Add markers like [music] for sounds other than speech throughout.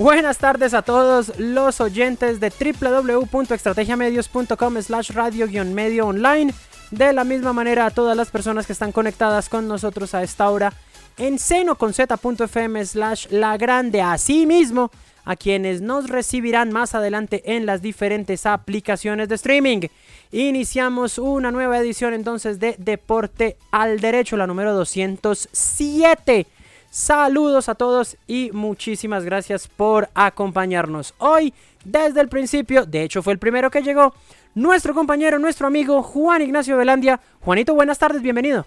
Buenas tardes a todos los oyentes de www.estrategiamedios.com slash radio-medio online. De la misma manera a todas las personas que están conectadas con nosotros a esta hora en seno con z.fm slash la grande. Asimismo, a quienes nos recibirán más adelante en las diferentes aplicaciones de streaming. Iniciamos una nueva edición entonces de Deporte al Derecho, la número 207 Saludos a todos y muchísimas gracias por acompañarnos hoy desde el principio. De hecho, fue el primero que llegó nuestro compañero, nuestro amigo Juan Ignacio Velandia. Juanito, buenas tardes, bienvenido.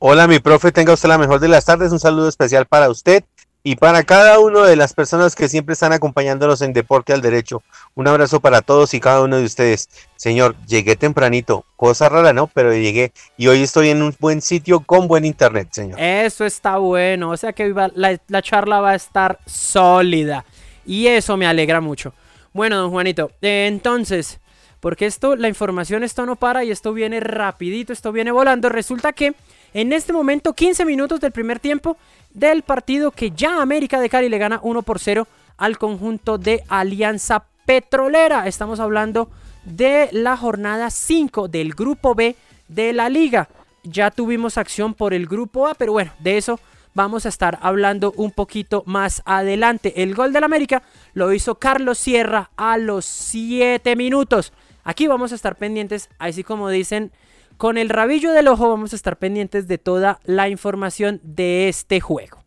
Hola, mi profe, tenga usted la mejor de las tardes. Un saludo especial para usted y para cada una de las personas que siempre están acompañándonos en Deporte al Derecho. Un abrazo para todos y cada uno de ustedes. Señor, llegué tempranito, cosa rara, ¿no? Pero llegué y hoy estoy en un buen sitio con buen internet, señor. Eso está bueno, o sea que la, charla va a estar sólida y eso me alegra mucho. Bueno, don Juanito, entonces, porque esto, la información, esto no para y esto viene rapidito, esto viene volando. Resulta que en este momento, 15 minutos del primer tiempo, del partido que ya América de Cali le gana 1 por 0 al conjunto de Alianza Petrolera. Estamos hablando de la jornada 5 del grupo B de la liga. Ya tuvimos acción por el grupo A, pero bueno, de eso vamos a estar hablando un poquito más adelante. El gol del América lo hizo Carlos Sierra a los 7 minutos. Aquí vamos a estar pendientes, así como dicen con el rabillo del ojo vamos a estar pendientes de toda la información de este juego.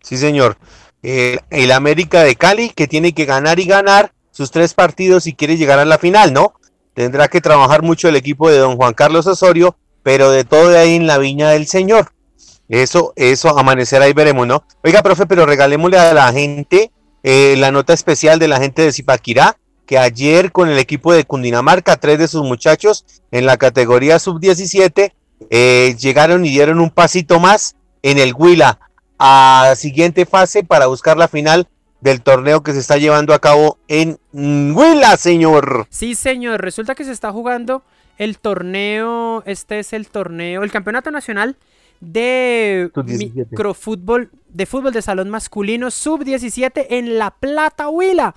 Sí, señor. el América de Cali que tiene que ganar y ganar sus tres partidos si quiere llegar a la final, ¿no? Tendrá que trabajar mucho el equipo de don Juan Carlos Osorio, pero de todo de ahí en la viña del Señor. Eso, eso, amanecer ahí veremos, ¿no? Oiga, profe, pero regalémosle a la gente eh, la nota especial de la gente de Zipaquirá, que ayer con el equipo de Cundinamarca, tres de sus muchachos en la categoría sub-17 eh, llegaron y dieron un pasito más en el Huila a siguiente fase para buscar la final del torneo que se está llevando a cabo en Huila, señor. Sí, señor. Resulta que se está jugando el torneo, este es el torneo, el campeonato nacional de microfútbol, de fútbol de salón masculino sub-17 en La Plata, Huila.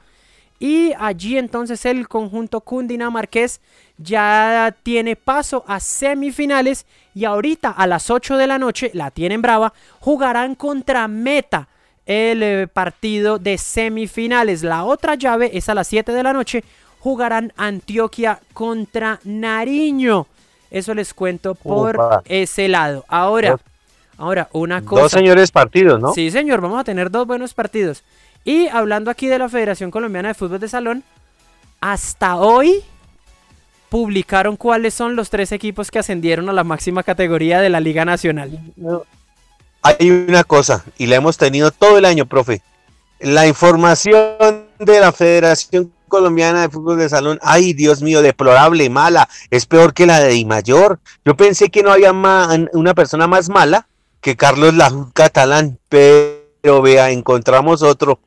Y allí entonces el conjunto cundinamarqués ya tiene paso a semifinales y ahorita a las 8 de la noche, la tienen brava, jugarán contra Meta el eh, partido de semifinales. La otra llave es a las 7 de la noche, jugarán Antioquia contra Nariño. Eso les cuento por ese lado. Ahora, ahora una cosa. Dos señores partidos, ¿no? Sí, señor, vamos a tener dos buenos partidos. Y hablando aquí de la Federación Colombiana de Fútbol de Salón, hasta hoy publicaron cuáles son los tres equipos que ascendieron a la máxima categoría de la Liga Nacional. Hay una cosa, y la hemos tenido todo el año, profe. La información de la Federación Colombiana de Fútbol de Salón, ay Dios mío, deplorable, mala, es peor que la de Di Mayor. Yo pensé que no había una persona más mala que Carlos Lajud Catalán, pero vea, encontramos otro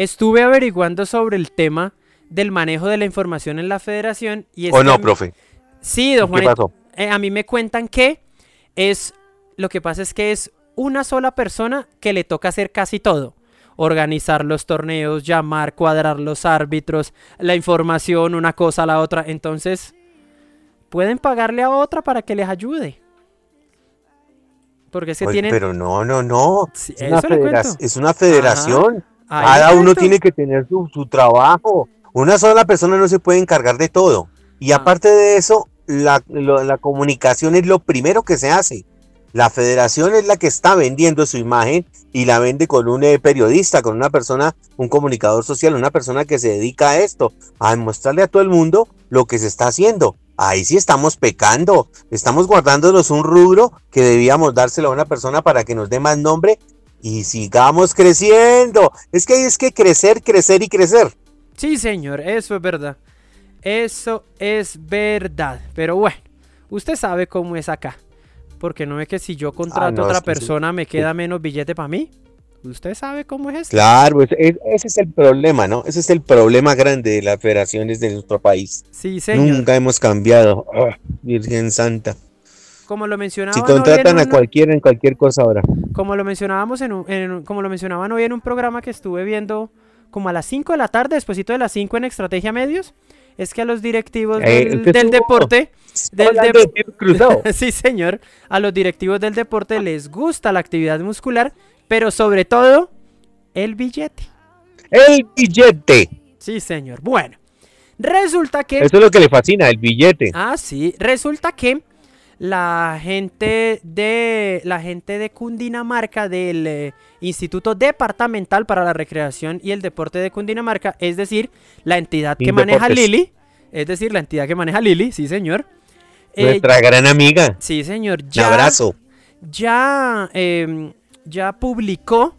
Estuve averiguando sobre el tema del manejo de la información en la federación y ¿O no, profe? Sí, don Juan. ¿Qué pasó? Eh, a mí me cuentan que es lo que pasa es que es una sola persona que le toca hacer casi todo. Organizar los torneos, llamar, cuadrar los árbitros, la información, una cosa a la otra. Entonces, pueden pagarle a otra para que les ayude. Porque se tienen. Pero no, no, no. es, una es, una federación. Cada uno tiene que tener su, trabajo. Una sola persona no se puede encargar de todo. Y ah. aparte de eso, la, comunicación es lo primero que se hace. La federación es la que está vendiendo su imagen y la vende con un eh, periodista, con una persona, un comunicador social, una persona que se dedica a esto, a mostrarle a todo el mundo lo que se está haciendo. ahí sí estamos pecando, estamos guardándonos un rubro que debíamos dárselo a una persona para que nos dé más nombre y sigamos creciendo. Es que es que crecer, crecer y crecer. Sí, señor, eso es verdad. Eso es verdad. Pero bueno, usted sabe cómo es acá. Porque no es que si yo contrato a otra persona me queda menos billete para mí. Usted sabe cómo es esto. Claro, pues, ese es el problema, ¿no? Ese es el problema grande de las federaciones de nuestro país. Sí, señor. Nunca hemos cambiado. Ah, Virgen Santa. Como lo mencionaba. Si contratan a cualquiera en cualquier cosa ahora. Como lo mencionábamos en, un, como lo mencionaban hoy en un programa que estuve viendo como a las 5 de la tarde, después de las 5 en Estrategia Medios, es que a los directivos eh, del, deporte... Del [laughs] sí, señor. A los directivos del deporte les gusta la actividad muscular, pero sobre todo el billete. El billete. Sí, señor. Bueno, resulta que... Eso es lo que le fascina, el billete. Ah, sí. Resulta que la gente de la gente de Cundinamarca del eh, Instituto Departamental para la Recreación y el Deporte de Cundinamarca, es decir, la entidad que maneja Lili, es decir, la entidad que maneja Lili, sí señor. Eh, Nuestra gran amiga. Sí señor. Ya, abrazo. Ya, em, ya publicó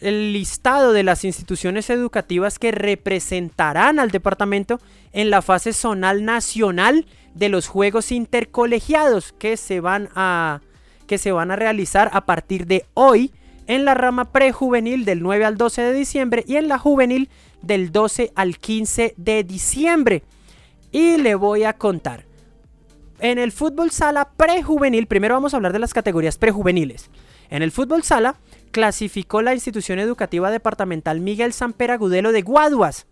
el listado de las instituciones educativas que representarán al departamento en la fase zonal nacional de los Juegos Intercolegiados que se van a, que se van a realizar a partir de hoy en la rama prejuvenil del 9 al 12 de diciembre y en la juvenil del 12 al 15 de diciembre. Y le voy a contar. En el fútbol sala prejuvenil, primero vamos a hablar de las categorías prejuveniles. En el fútbol sala clasificó la institución educativa departamental Miguel Samper Agudelo de Guaduas.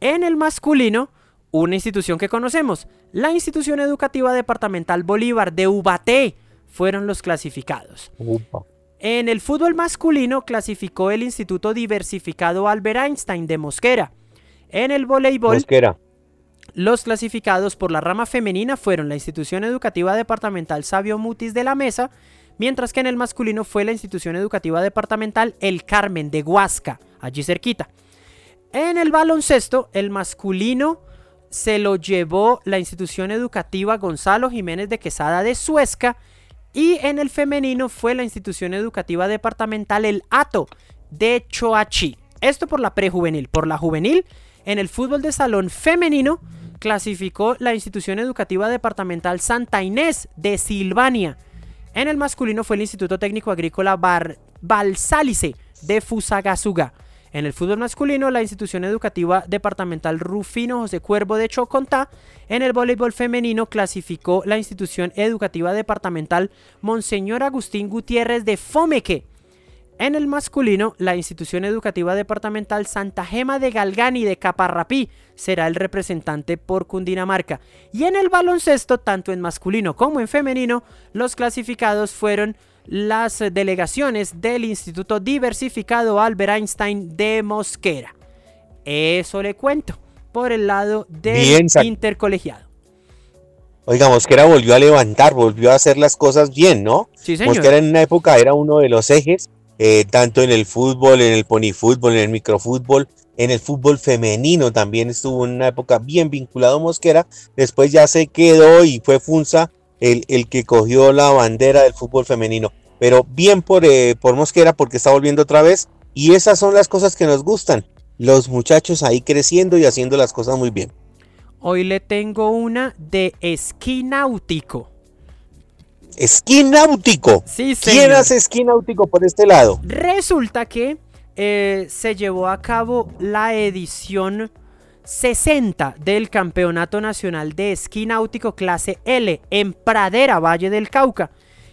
En el masculino una institución que conocemos, la institución educativa departamental Bolívar de Ubaté, fueron los clasificados. En el fútbol masculino clasificó el Instituto Diversificado Albert Einstein de Mosquera. En el voleibol, Mosquera. los clasificados por la rama femenina fueron la institución educativa departamental Sabio Mutis de la Mesa, mientras que en el masculino fue la institución educativa departamental El Carmen de Huasca, allí cerquita. En el baloncesto, el masculino se lo llevó la institución educativa Gonzalo Jiménez de Quesada de Suezca y en el femenino fue la institución educativa departamental El Ato de Choachi. Esto por la prejuvenil. Por la juvenil, en el fútbol de salón femenino clasificó la institución educativa departamental Santa Inés de Silvania. En el masculino fue el Instituto Técnico Agrícola Bar Balsálice de Fusagasuga. En el fútbol masculino, la institución educativa departamental Rufino José Cuervo de Chocontá. En el voleibol femenino clasificó la institución educativa departamental Monseñor Agustín Gutiérrez de Fomeque. En el masculino, la institución educativa departamental Santa Gema de Galgani de Caparrapí será el representante por Cundinamarca. Y en el baloncesto, tanto en masculino como en femenino, los clasificados fueron las delegaciones del Instituto Diversificado Albert Einstein de Mosquera. Eso le cuento por el lado del intercolegiado. Oiga, Mosquera volvió a levantar, volvió a hacer las cosas bien, ¿no? Sí, señor. Mosquera en una época era uno de los ejes, eh, tanto en el fútbol, en el ponifútbol, en el microfútbol, en el fútbol femenino también estuvo en una época bien vinculado Mosquera. Después ya se quedó y fue Funza el, el que cogió la bandera del fútbol femenino. Pero bien por, eh, por Mosquera porque está volviendo otra vez. Y esas son las cosas que nos gustan. Los muchachos ahí creciendo y haciendo las cosas muy bien. Hoy le tengo una de esquí náutico. ¿Esquí náutico? Sí, señor. ¿Quién hace esquí náutico por este lado? Resulta que eh, se llevó a cabo la edición 60 del Campeonato Nacional de Esquí Náutico Clase L en Pradera, Valle del Cauca.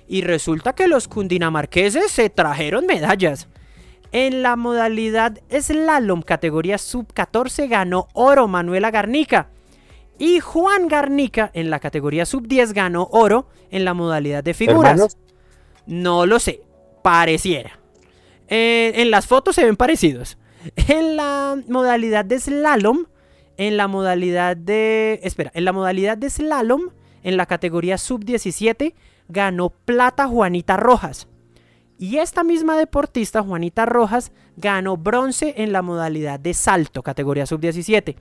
Y resulta que los cundinamarqueses se trajeron medallas. En la modalidad slalom categoría sub 14 ganó oro Manuela Garnica. Y Juan Garnica en la categoría sub 10 ganó oro en la modalidad de figuras. No lo sé, pareciera. Eh, en las fotos se ven parecidos. En la modalidad de slalom en la modalidad de... Espera, en la modalidad de slalom, en la categoría sub-17, ganó plata Juanita Rojas. Y esta misma deportista, Juanita Rojas, ganó bronce en la modalidad de salto, categoría sub-17.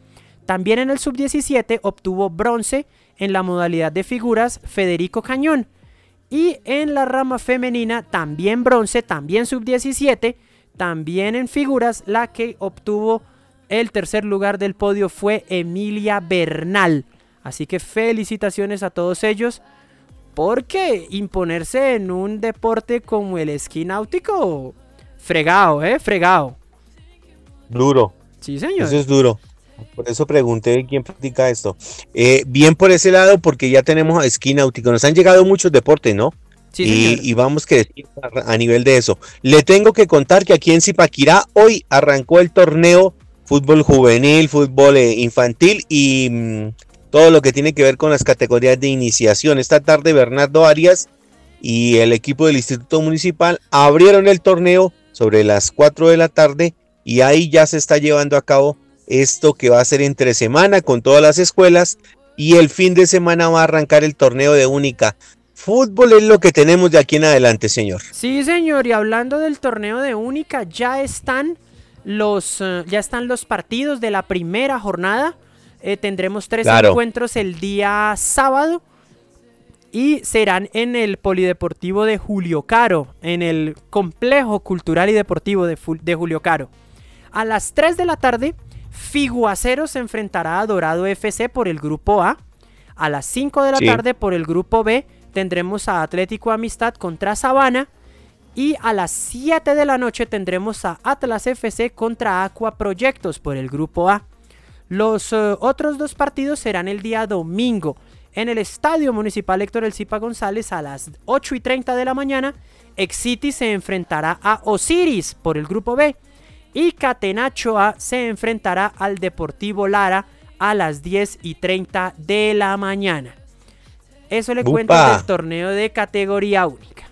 También en el sub-17 obtuvo bronce en la modalidad de figuras Federico Cañón. Y en la rama femenina también bronce, también sub-17, también en figuras la que obtuvo el tercer lugar del podio fue Emilia Bernal. Así que felicitaciones a todos ellos. Porque imponerse en un deporte como el esquí náutico, fregado, ¿eh? Fregado. Duro. Sí, señor. Eso es duro. Por eso pregunté quién practica esto. Eh, bien por ese lado, porque ya tenemos a esquí náutico. Nos han llegado muchos deportes, ¿no? Sí, y, vamos que a nivel de eso. Le tengo que contar que aquí en Zipaquirá hoy arrancó el torneo fútbol juvenil, fútbol eh, infantil y mm, todo lo que tiene que ver con las categorías de iniciación. Esta tarde Bernardo Arias y el equipo del Instituto Municipal abrieron el torneo sobre las 4 de la tarde y ahí ya se está llevando a cabo esto que va a ser entre semana con todas las escuelas y el fin de semana va a arrancar el torneo de única. Fútbol es lo que tenemos de aquí en adelante, señor. Sí, señor, y hablando del torneo de única, ya están los, eh, ya están los partidos de la primera jornada. Eh, tendremos tres encuentros el día sábado y serán en el Polideportivo de Julio Caro, en el Complejo Cultural y Deportivo de, de Julio Caro. A las 3 de la tarde, Figuacero se enfrentará a Dorado FC por el grupo A. A las 5 de la tarde por el grupo B tendremos a Atlético Amistad contra Sabana. Y a las 7 de la noche tendremos a Atlas FC contra Aqua Proyectos por el grupo A. Los eh, otros dos partidos serán el día domingo en el Estadio Municipal Héctor El Zipa González a las 8 y 30 de la mañana. Excity se enfrentará a Osiris por el grupo B y Catenachoa se enfrentará al Deportivo Lara a las 10 y 30 de la mañana. Eso le cuento del torneo de categoría única.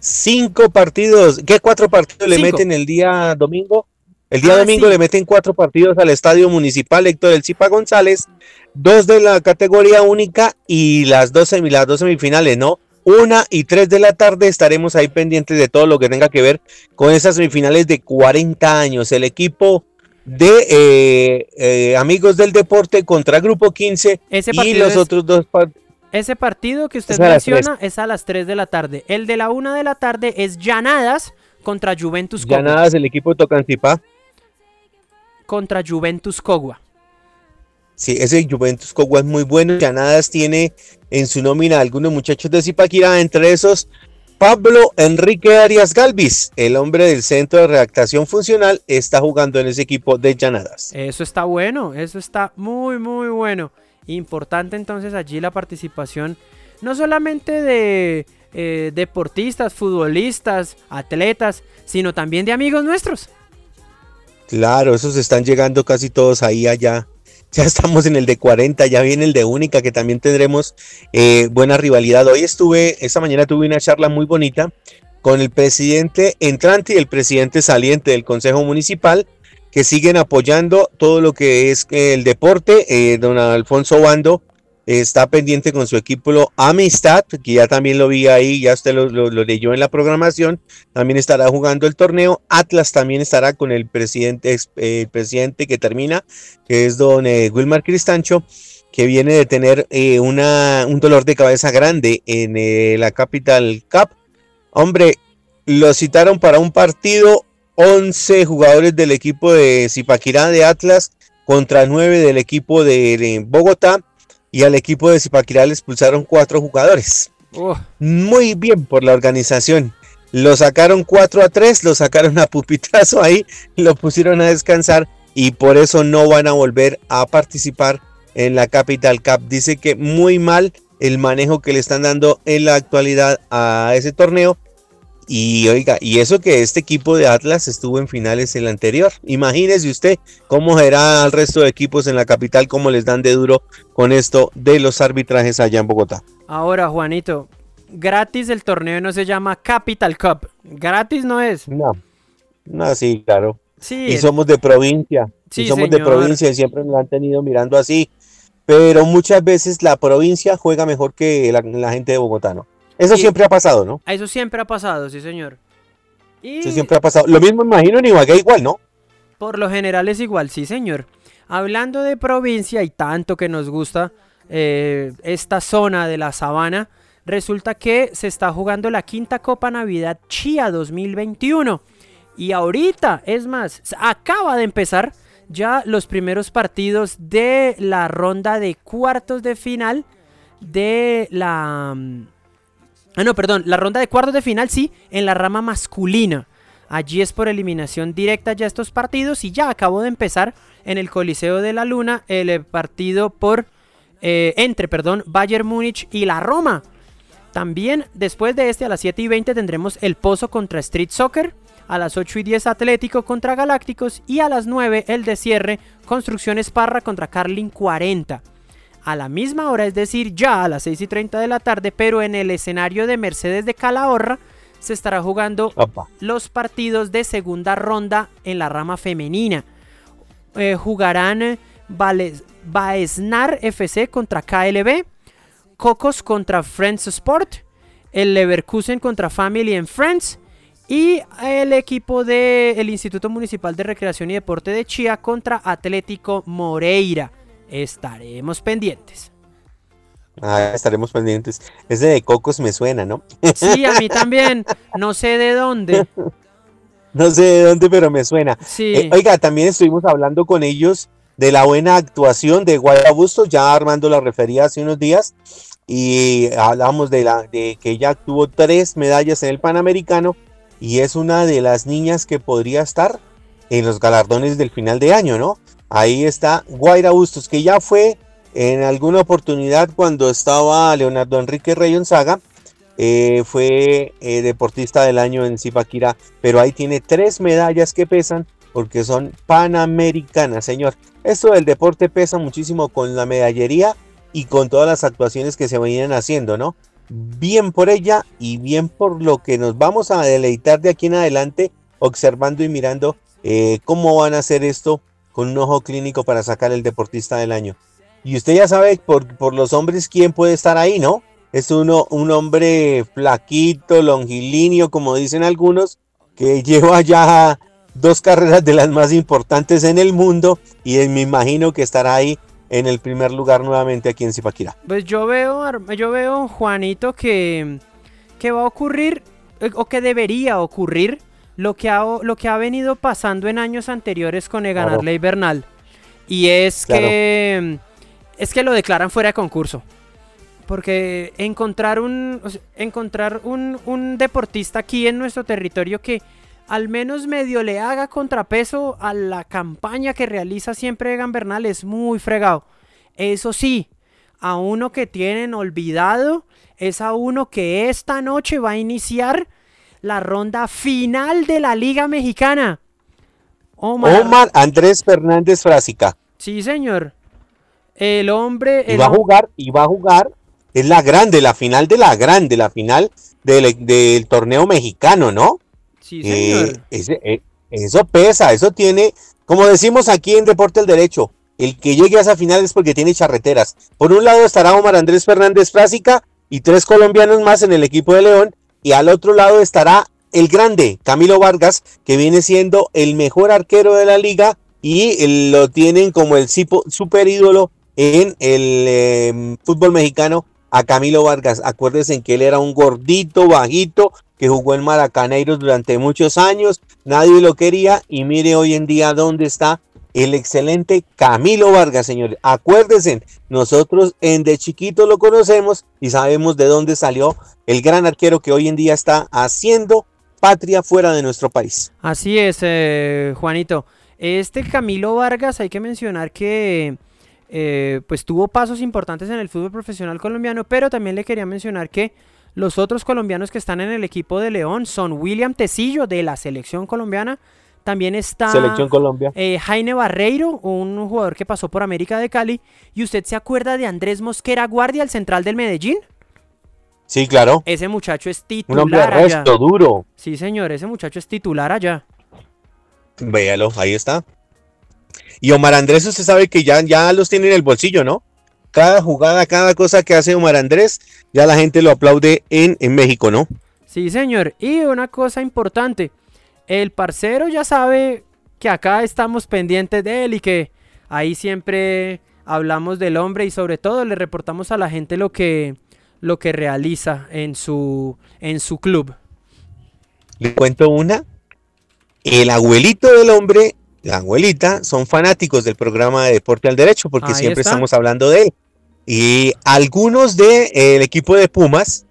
Cinco partidos, ¿qué cuatro partidos le meten el día domingo? El día ah, domingo le meten cuatro partidos al Estadio Municipal Héctor El Zipa González, dos de la categoría única y las dos, las dos semifinales, ¿no? Una y tres de la tarde estaremos ahí pendientes de todo lo que tenga que ver con esas semifinales de 40 años. El equipo de eh, eh, Amigos del Deporte contra Grupo 15 y los otros dos Ese partido que usted menciona es a las 3 de la tarde. El de la 1 de la tarde es Llanadas contra Juventus Cogua. Llanadas, el equipo de Tocancipá. Contra Juventus Cogua. Sí, ese Juventus Cogua es muy bueno. Llanadas tiene en su nómina algunos muchachos de Zipaquirá, entre esos Pablo Enrique Arias Galvis, el hombre del Centro de Redactación Funcional, está jugando en ese equipo de Llanadas. Eso está bueno, eso está muy, muy bueno. Importante entonces allí la participación, no solamente de eh, deportistas, futbolistas, atletas, sino también de amigos nuestros. Claro, esos están llegando casi todos ahí allá ya estamos en el de 40, ya viene el de única, que también tendremos eh, buena rivalidad. Hoy estuve, esta mañana tuve una charla muy bonita con el presidente entrante y el presidente saliente del Consejo Municipal, que siguen apoyando todo lo que es el deporte. Eh, don Alfonso Bando está pendiente con su equipo Amistad, que ya también lo vi ahí, ya usted lo, leyó en la programación, también estará jugando el torneo, Atlas también estará con el presidente, eh, presidente que termina, que es don eh, Wilmar Cristancho, que viene de tener eh, una, un dolor de cabeza grande en la Capital Cup. Hombre, lo citaron para un partido, 11 jugadores del equipo de Zipaquirá de Atlas contra 9 del equipo de Bogotá y al equipo de Zipaquirá le expulsaron cuatro jugadores. Muy bien por la organización. Lo sacaron 4 a 3, lo sacaron a pupitazo ahí, lo pusieron a descansar y por eso no van a volver a participar en la Capital Cup. Dice que muy mal el manejo que le están dando en la actualidad a ese torneo y oiga, y eso que este equipo de Atlas estuvo en finales el anterior. Imagínese usted cómo será al resto de equipos en la capital, cómo les dan de duro con esto de los arbitrajes allá en Bogotá. Ahora, Juanito, gratis el torneo no se llama Capital Cup. Gratis no es. No, no, sí, claro. Sí, y somos de provincia. Sí, y somos de provincia y siempre nos han tenido mirando así. Pero muchas veces la provincia juega mejor que la, la gente de Bogotá, ¿no? Eso siempre ha pasado, ¿no? Eso siempre ha pasado, sí, señor. Eso siempre ha pasado. Lo mismo imagino en Ibagué igual, ¿no? Por lo general es igual, sí, señor. Hablando de provincia y tanto que nos gusta eh, esta zona de la sabana, resulta que se está jugando la quinta Copa Navidad Chía 2021. Y ahorita, es más, acaba de empezar ya los primeros partidos de la ronda de cuartos de final de la... Ah, no, perdón, la ronda de cuartos de final sí, en la rama masculina. Allí es por eliminación directa ya estos partidos y ya acabó de empezar en el Coliseo de la Luna el eh, partido por eh, entre, perdón, Bayern Múnich y la Roma. También después de este a las 7 y 20 tendremos el Pozo contra Street Soccer, a las 8 y 10 Atlético contra Galácticos y a las 9 el de cierre Construcciones Parra contra Carlin 40. A la misma hora, es decir, ya a las 6 y 30 de la tarde, pero en el escenario de Mercedes de Calahorra, se estará jugando los partidos de segunda ronda en la rama femenina. Eh, jugarán Baesnar FC contra KLB, Cocos contra Friends Sport, el Leverkusen contra Family and Friends y el equipo del Instituto Municipal de Recreación y Deporte de Chía contra Atlético Moreira. Estaremos pendientes. Ah, estaremos pendientes. Ese de Cocos me suena, ¿no? Sí, a mí [laughs] también. No sé de dónde. No sé de dónde, pero me suena. Sí. Eh, oiga, también estuvimos hablando con ellos de la buena actuación de Guaya Bustos, ya Armando la refería hace unos días, y hablamos de, la, de que ella tuvo tres medallas en el Panamericano y es una de las niñas que podría estar en los galardones del final de año, ¿no? Ahí está Guaira Bustos, que ya fue en alguna oportunidad cuando estaba Leonardo Enrique Reyonzaga, eh, fue eh, deportista del año en Zipaquirá, pero ahí tiene tres medallas que pesan porque son panamericanas, señor. Esto del deporte pesa muchísimo con la medallería y con todas las actuaciones que se venían haciendo, ¿no? Bien por ella y bien por lo que nos vamos a deleitar de aquí en adelante, observando y mirando eh, cómo van a hacer esto con un ojo clínico para sacar el deportista del año. Y usted ya sabe por, por los hombres quién puede estar ahí, ¿no? Es uno, un hombre flaquito, longilíneo, como dicen algunos, que lleva ya dos carreras de las más importantes en el mundo y me imagino que estará ahí en el primer lugar nuevamente aquí en Zipaquirá. Pues yo veo, yo veo Juanito que, que va a ocurrir eh, o que debería ocurrir lo que ha, lo que ha venido pasando en años anteriores con Egan Ley Bernal y es que es que lo declaran fuera de concurso. Porque encontrar un encontrar un, un deportista aquí en nuestro territorio que al menos medio le haga contrapeso a la campaña que realiza siempre Egan Bernal es muy fregado. Eso sí, a uno que tienen olvidado es a uno que esta noche va a iniciar la ronda final de la Liga Mexicana. Omar, Andrés Fernández Frásica. Sí, señor. El hombre. Y va a jugar, y va a jugar. Es la grande, la final de la grande, la final del, del torneo mexicano, ¿no? Sí, señor. Eh, eh, eso pesa, eso tiene, como decimos aquí en Deporte el Derecho, el que llegue a esa final es porque tiene charreteras. Por un lado estará Omar Andrés Fernández Frásica y tres colombianos más en el equipo de León. Y al otro lado estará el grande Camilo Vargas, que viene siendo el mejor arquero de la liga y lo tienen como el super ídolo en el em, fútbol mexicano a Camilo Vargas. Acuérdense que él era un gordito, bajito, que jugó en Maracaneiros durante muchos años, nadie lo quería y mire hoy en día dónde está el excelente Camilo Vargas, señores. Acuérdense, nosotros en de chiquito lo conocemos y sabemos de dónde salió el gran arquero que hoy en día está haciendo patria fuera de nuestro país. Así es, eh, Juanito. Este Camilo Vargas, hay que mencionar que eh, pues tuvo pasos importantes en el fútbol profesional colombiano, pero también le quería mencionar que los otros colombianos que están en el equipo de León son William Tecillo de la selección colombiana. También está Selección Colombia. Eh, Jaime Barreiro, un jugador que pasó por América de Cali. ¿Y usted se acuerda de Andrés Mosquera Guardia, el central del Medellín? Sí, claro. Ese muchacho es titular. Un hombre resto duro. Sí, señor, ese muchacho es titular allá. Véalo, ahí está. Y Omar Andrés, usted sabe que ya, ya los tiene en el bolsillo, ¿no? cada jugada, cada cosa que hace Omar Andrés, ya la gente lo aplaude en, en México, ¿no? Sí, señor. Y una cosa importante, el parcero ya sabe que acá estamos pendientes de él y que ahí siempre hablamos del hombre y sobre todo le reportamos a la gente lo que, lo que realiza en su, en su club. Le cuento una. El abuelito del hombre, la abuelita, son fanáticos del programa de Deporte al Derecho porque siempre estamos hablando de él. Y algunos del el equipo de Pumas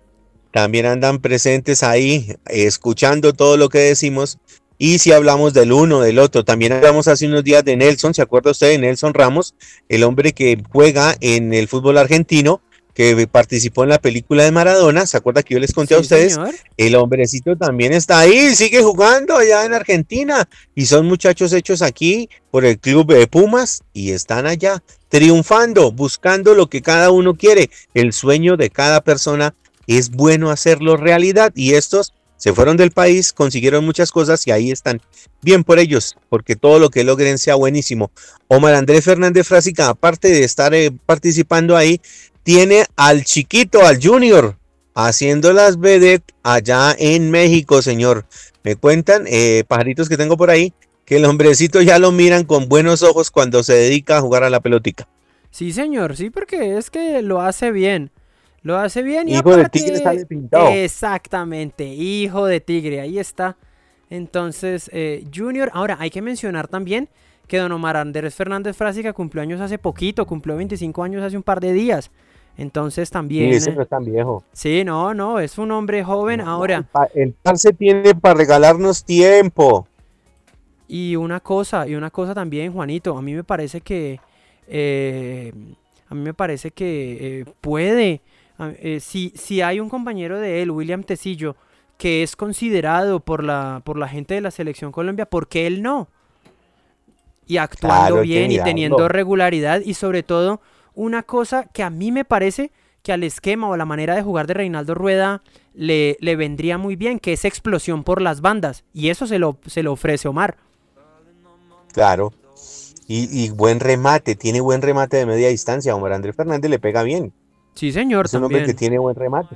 también andan presentes ahí, escuchando todo lo que decimos. Y si hablamos del uno, del otro, también hablamos hace unos días de Nelson, ¿se acuerda usted de Nelson Ramos? El hombre que juega en el fútbol argentino, que participó en la película de Maradona, ¿se acuerda que yo les conté a ustedes? El hombrecito también está ahí, sigue jugando allá en Argentina y son muchachos hechos aquí por el club de Pumas y están allá triunfando, buscando lo que cada uno quiere, el sueño de cada persona es bueno hacerlo realidad y estos se fueron del país, consiguieron muchas cosas y ahí están. Bien por ellos, porque todo lo que logren sea buenísimo. Omar Andrés Fernández Frásica, aparte de estar eh, participando ahí, tiene al chiquito, al junior, haciendo las vedet allá en México, señor. Me cuentan, eh, pajaritos que tengo por ahí, que el hombrecito ya lo miran con buenos ojos cuando se dedica a jugar a la pelotica. Sí, señor, sí, porque es que lo hace bien. Lo hace bien y Hijo de tigre sale pintado. Exactamente, hijo de tigre, ahí está. Entonces, eh, Junior, ahora hay que mencionar también que Don Omar Andrés Fernández Frásica cumplió años hace poquito, cumplió 25 años hace un par de días. Entonces también. Sí, ese no es tan viejo. Sí, no, no, es un hombre joven. ahora. El se tiene para regalarnos tiempo. Y una cosa, y una cosa también, Juanito, a mí me parece que. Eh, a mí me parece que eh, puede eh, si, si hay un compañero de él, William Tecillo, que es considerado por la, por la gente de la selección Colombia, ¿por qué él no? Y actuando bien y teniendo regularidad y sobre todo una cosa que a mí me parece que al esquema o la manera de jugar de Reinaldo Rueda le, le vendría muy bien, que es explosión por las bandas. Y eso se lo, se lo ofrece Omar. Claro. Y, y, buen remate, tiene buen remate de media distancia. Omar Andrés Fernández le pega bien. Sí, señor. Es un hombre que tiene buen remate.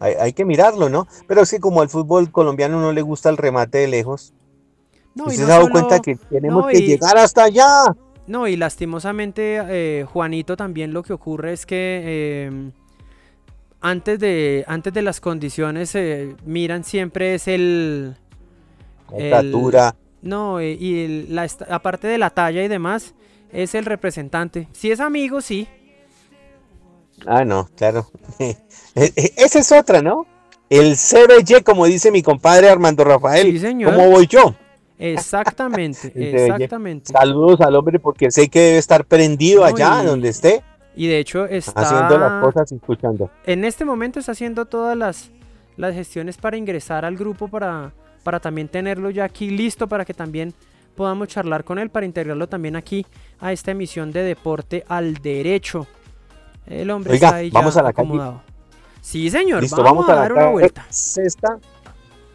Hay, que mirarlo, ¿no? Pero es que como al fútbol colombiano no le gusta el remate de lejos. No, ¿Usted se ha dado cuenta que tenemos que llegar hasta allá? No, y lastimosamente, eh, Juanito, también lo que ocurre es que em, antes, de, antes de las condiciones eh, miran siempre es el... Estatura. No, y, la, aparte de la talla y demás, es el representante. Si es amigo, sí, Ah, no, claro. [laughs] E, e, esa es otra, ¿no? El CBY, como dice mi compadre Armando Rafael. Sí, señor. ¿Cómo voy yo? Exactamente, [laughs] exactamente. Saludos al hombre porque sé que debe estar prendido allá donde esté. Y de hecho está haciendo las cosas y escuchando. En este momento está haciendo todas las, las gestiones para ingresar al grupo para, para también tenerlo ya aquí listo para que también podamos charlar con él para integrarlo también aquí a esta emisión de Deporte al Derecho. El hombre está ahí vamos a la acomodado. Sí, señor, vamos, a, dar una vuelta. Sexta,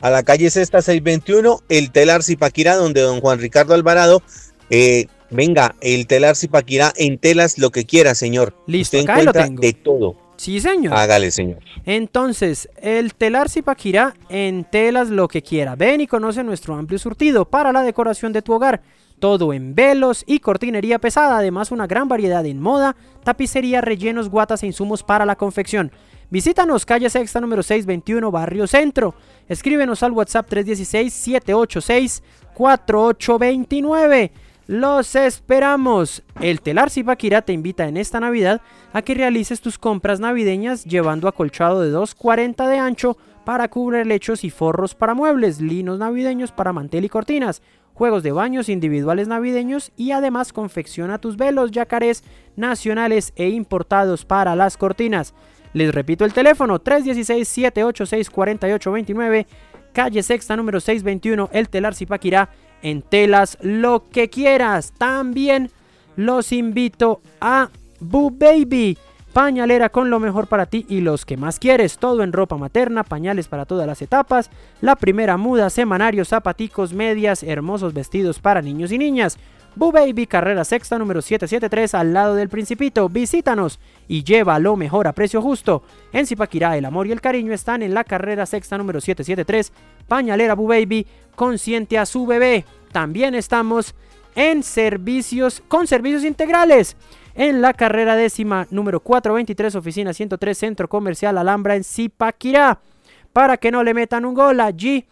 a la calle Sexta 621, el telar Zipaquirá, donde don Juan Ricardo Alvarado, eh, venga, el telar Zipaquirá en telas lo que quiera, señor. Listo, acá lo tengo. de todo. Sí, señor. Hágale, señor. Entonces, el telar Zipaquirá en telas lo que quiera. Ven y conoce nuestro amplio surtido para la decoración de tu hogar. Todo en velos y cortinería pesada, además una gran variedad en moda, tapicería, rellenos, guatas e insumos para la confección. Visítanos, calle Sexta número 621, Barrio Centro. Escríbenos al WhatsApp 316-786-4829. Los esperamos. El Telar Zipaquirá te invita en esta Navidad a que realices tus compras navideñas llevando acolchado de 2.40 de ancho para cubrir lechos y forros para muebles, linos navideños para mantel y cortinas juegos de baños individuales navideños y además confecciona tus velos yacarés nacionales e importados para las cortinas. Les repito el teléfono 316-786-4829, calle sexta número 621, El Telar Zipaquirá, en telas lo que quieras. También los invito a Boo Baby pañalera con lo mejor para ti y los que más quieres. Todo en ropa materna, pañales para todas las etapas. La primera muda, semanario, zapaticos, medias, hermosos vestidos para niños y niñas. Boo Baby, carrera sexta número 773 al lado del Principito. Visítanos y lleva lo mejor a precio justo. En Zipaquirá, el amor y el cariño están en la carrera sexta número 773. Pañalera Boo Baby, consiente a su bebé. También estamos en servicios con servicios integrales en la carrera décima número 423, oficina 103, Centro Comercial Alhambra en Zipaquirá. Para que no le metan un gol allí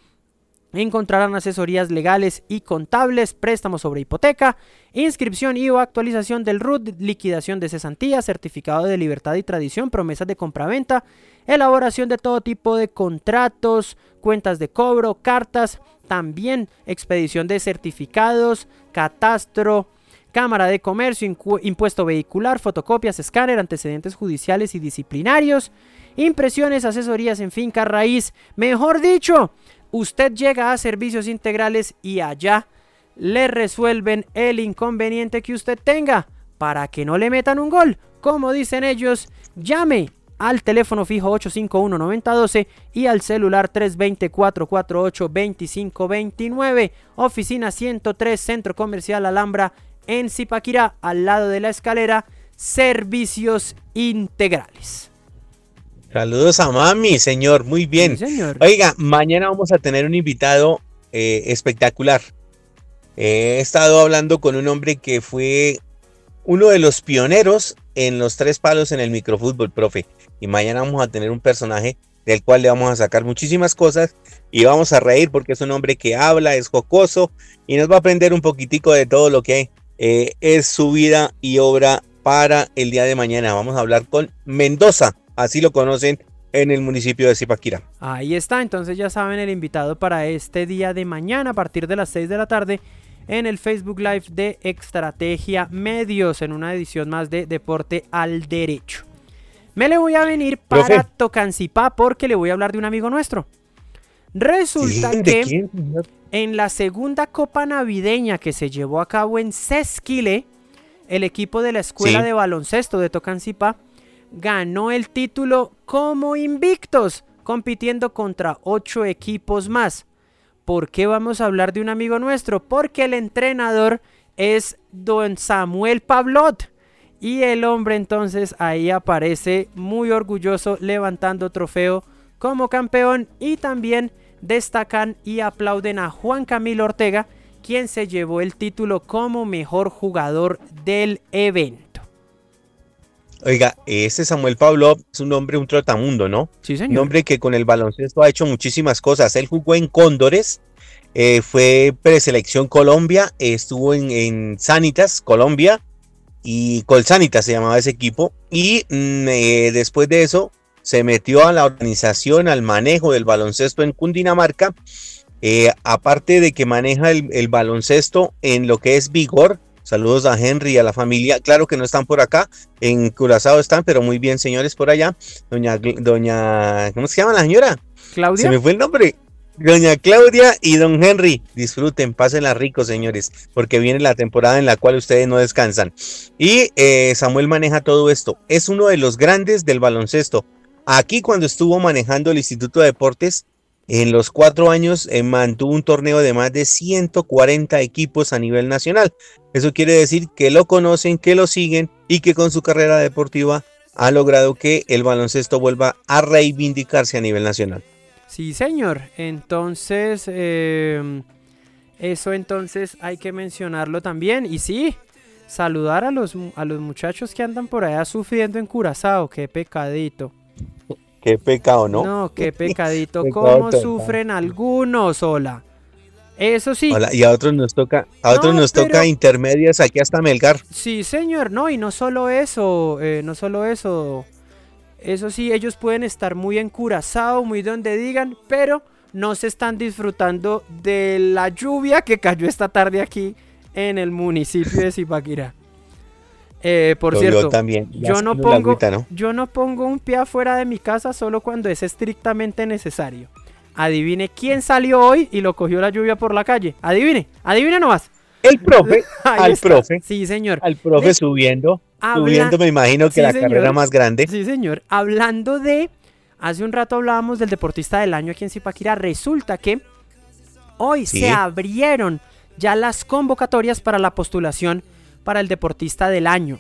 encontrarán asesorías legales y contables, préstamos sobre hipoteca, inscripción y o actualización del RUT, liquidación de cesantía, certificado de libertad y tradición, promesas de compraventa, elaboración de todo tipo de contratos, cuentas de cobro, cartas, también expedición de certificados, catastro, Cámara de Comercio, impuesto vehicular, fotocopias, escáner, antecedentes judiciales y disciplinarios, impresiones, asesorías en finca raíz, mejor dicho, usted llega a servicios integrales y allá le resuelven el inconveniente que usted tenga para que no le metan un gol. Como dicen ellos, llame al teléfono fijo 851-9012 y al celular 320-448-2529, oficina 103, Centro Comercial Alhambra en Zipaquirá, al lado de la escalera, servicios integrales. Saludos a mami, señor, muy bien. Oiga, mañana vamos a tener un invitado eh, espectacular. he estado hablando con un hombre que fue uno de los pioneros en los tres palos en el microfútbol, profe. Y mañana vamos a tener un personaje del cual le vamos a sacar muchísimas cosas y vamos a reír porque es un hombre que habla, es jocoso y nos va a aprender un poquitico de todo lo que eh, es su vida y obra para el día de mañana. Vamos a hablar con Mendoza así lo conocen en el municipio de Zipaquirá. Ahí está, entonces ya saben el invitado para este día de mañana a partir de las 6 de la tarde en el Facebook Live de Estrategia Medios en una edición más de Deporte al Derecho. Me le voy a venir para Tocancipá porque le voy a hablar de un amigo nuestro. Resulta que en la segunda copa navideña que se llevó a cabo en Sesquile, el equipo de la escuela de baloncesto de Tocancipá ganó el título como invictos, compitiendo contra ocho equipos más. ¿Por qué vamos a hablar de un amigo nuestro? Porque el entrenador es don Samuel Pablot. Y el hombre entonces ahí aparece muy orgulloso levantando trofeo como campeón y también destacan y aplauden a Juan Camilo Ortega, quien se llevó el título como mejor jugador del evento. Oiga, ese Samuel Pablo es un hombre, un trotamundo, ¿no? Sí, señor. Un hombre que con el baloncesto ha hecho muchísimas cosas. Él jugó en Cóndores, eh, fue preselección Colombia, estuvo en, Sanitas, Colombia, y Colsanitas se llamaba ese equipo. Y mm, eh, después de eso se metió a la organización, al manejo del baloncesto en Cundinamarca. Eh, aparte de que maneja el, el baloncesto en lo que es vigor, Saludos a Henry y a la familia. Claro que no están por acá. En Curazao están, pero muy bien, señores, por allá. Doña, doña, ¿cómo se llama la señora? Claudia. Se me fue el nombre. Doña Claudia y don Henry, disfruten, pásenla rico, señores, porque viene la temporada en la cual ustedes no descansan. Y eh, Samuel maneja todo esto. Es uno de los grandes del baloncesto. Aquí cuando estuvo manejando el Instituto de Deportes, en los cuatro años eh, mantuvo un torneo de más de 140 equipos a nivel nacional. Eso quiere decir que lo conocen, que lo siguen y que con su carrera deportiva ha logrado que el baloncesto vuelva a reivindicarse a nivel nacional. Sí, señor. Entonces, em, eso entonces hay que mencionarlo también. Y sí, saludar a los, a los muchachos que andan por allá sufriendo en Curazao. Qué pecadito. Qué pecado, ¿no? No, qué [laughs] pecadito. ¿Cómo sufren algunos, hola? Eso sí. y a otros nos toca, a otros nos toca intermedias aquí hasta Melgar. Sí, señor, no, y no solo eso, eh, no solo eso. Eso sí, ellos pueden estar muy encurazados, muy donde digan, pero no se están disfrutando de la lluvia que cayó esta tarde aquí en el municipio de Zipaquirá. Eh, por cierto, también. Yo, no pongo, yo no pongo un pie afuera de mi casa solo cuando es estrictamente necesario. Adivine quién salió hoy y lo cogió la lluvia por la calle. Adivine, adivine nomás. El profe, [laughs] al profe. Sí, señor. Al profe subiendo. subiendo, me imagino que la carrera más grande. Sí, señor. Hablando de. Hace un rato hablábamos del deportista del año aquí en Zipaquira. Resulta que hoy se abrieron ya las convocatorias para la postulación para el deportista del año.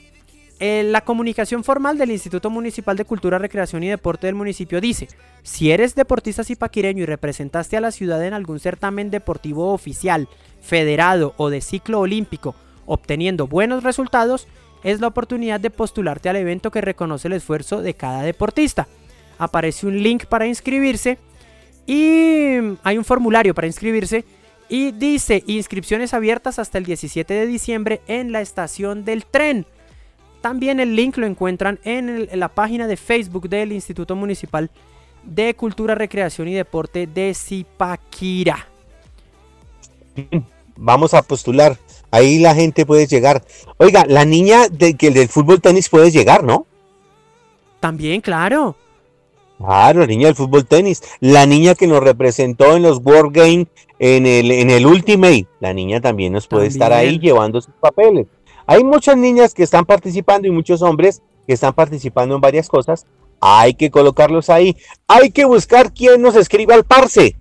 Eh, la comunicación formal del Instituto Municipal de Cultura, Recreación y Deporte del municipio dice, si eres deportista zipaquireño y representaste a la ciudad en algún certamen deportivo oficial, federado o de ciclo olímpico, obteniendo buenos resultados, es la oportunidad de postularte al evento que reconoce el esfuerzo de cada deportista. Aparece un link para inscribirse y hay un formulario para inscribirse y dice inscripciones abiertas hasta el 17 de diciembre en la estación del tren. También el link lo encuentran en, la página de Facebook del Instituto Municipal de Cultura, Recreación y Deporte de Zipaquira. Vamos a postular. Ahí la gente puede llegar. Oiga, la niña de, que del fútbol tenis puede llegar, ¿no? También, claro. Claro, la niña del fútbol tenis. La niña que nos representó en los World Games en el, en el Ultimate. La niña también nos puede estar ahí llevando sus papeles. Hay muchas niñas que están participando y muchos hombres que están participando en varias cosas. Hay que colocarlos ahí. Hay que buscar quién nos escriba al parse.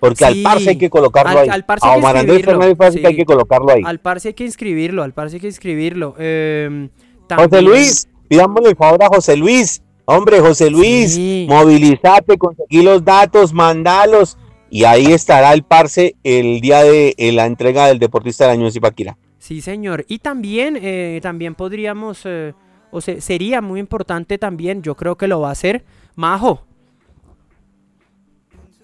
Porque al parse hay que colocarlo ahí. Al parse hay que hay que colocarlo ahí. Al parse hay que inscribirlo, al parse hay que inscribirlo. Em, José Luis, pidámosle el favor a José Luis. Hombre, José Luis, movilízate, conseguí los datos, mandalos. Y ahí estará el parse el día de la entrega del deportista del año en Zipaquira. Sí, señor. Y también, eh, también podríamos, eh, o sea, sería muy importante también, yo creo que lo va a hacer, Majo.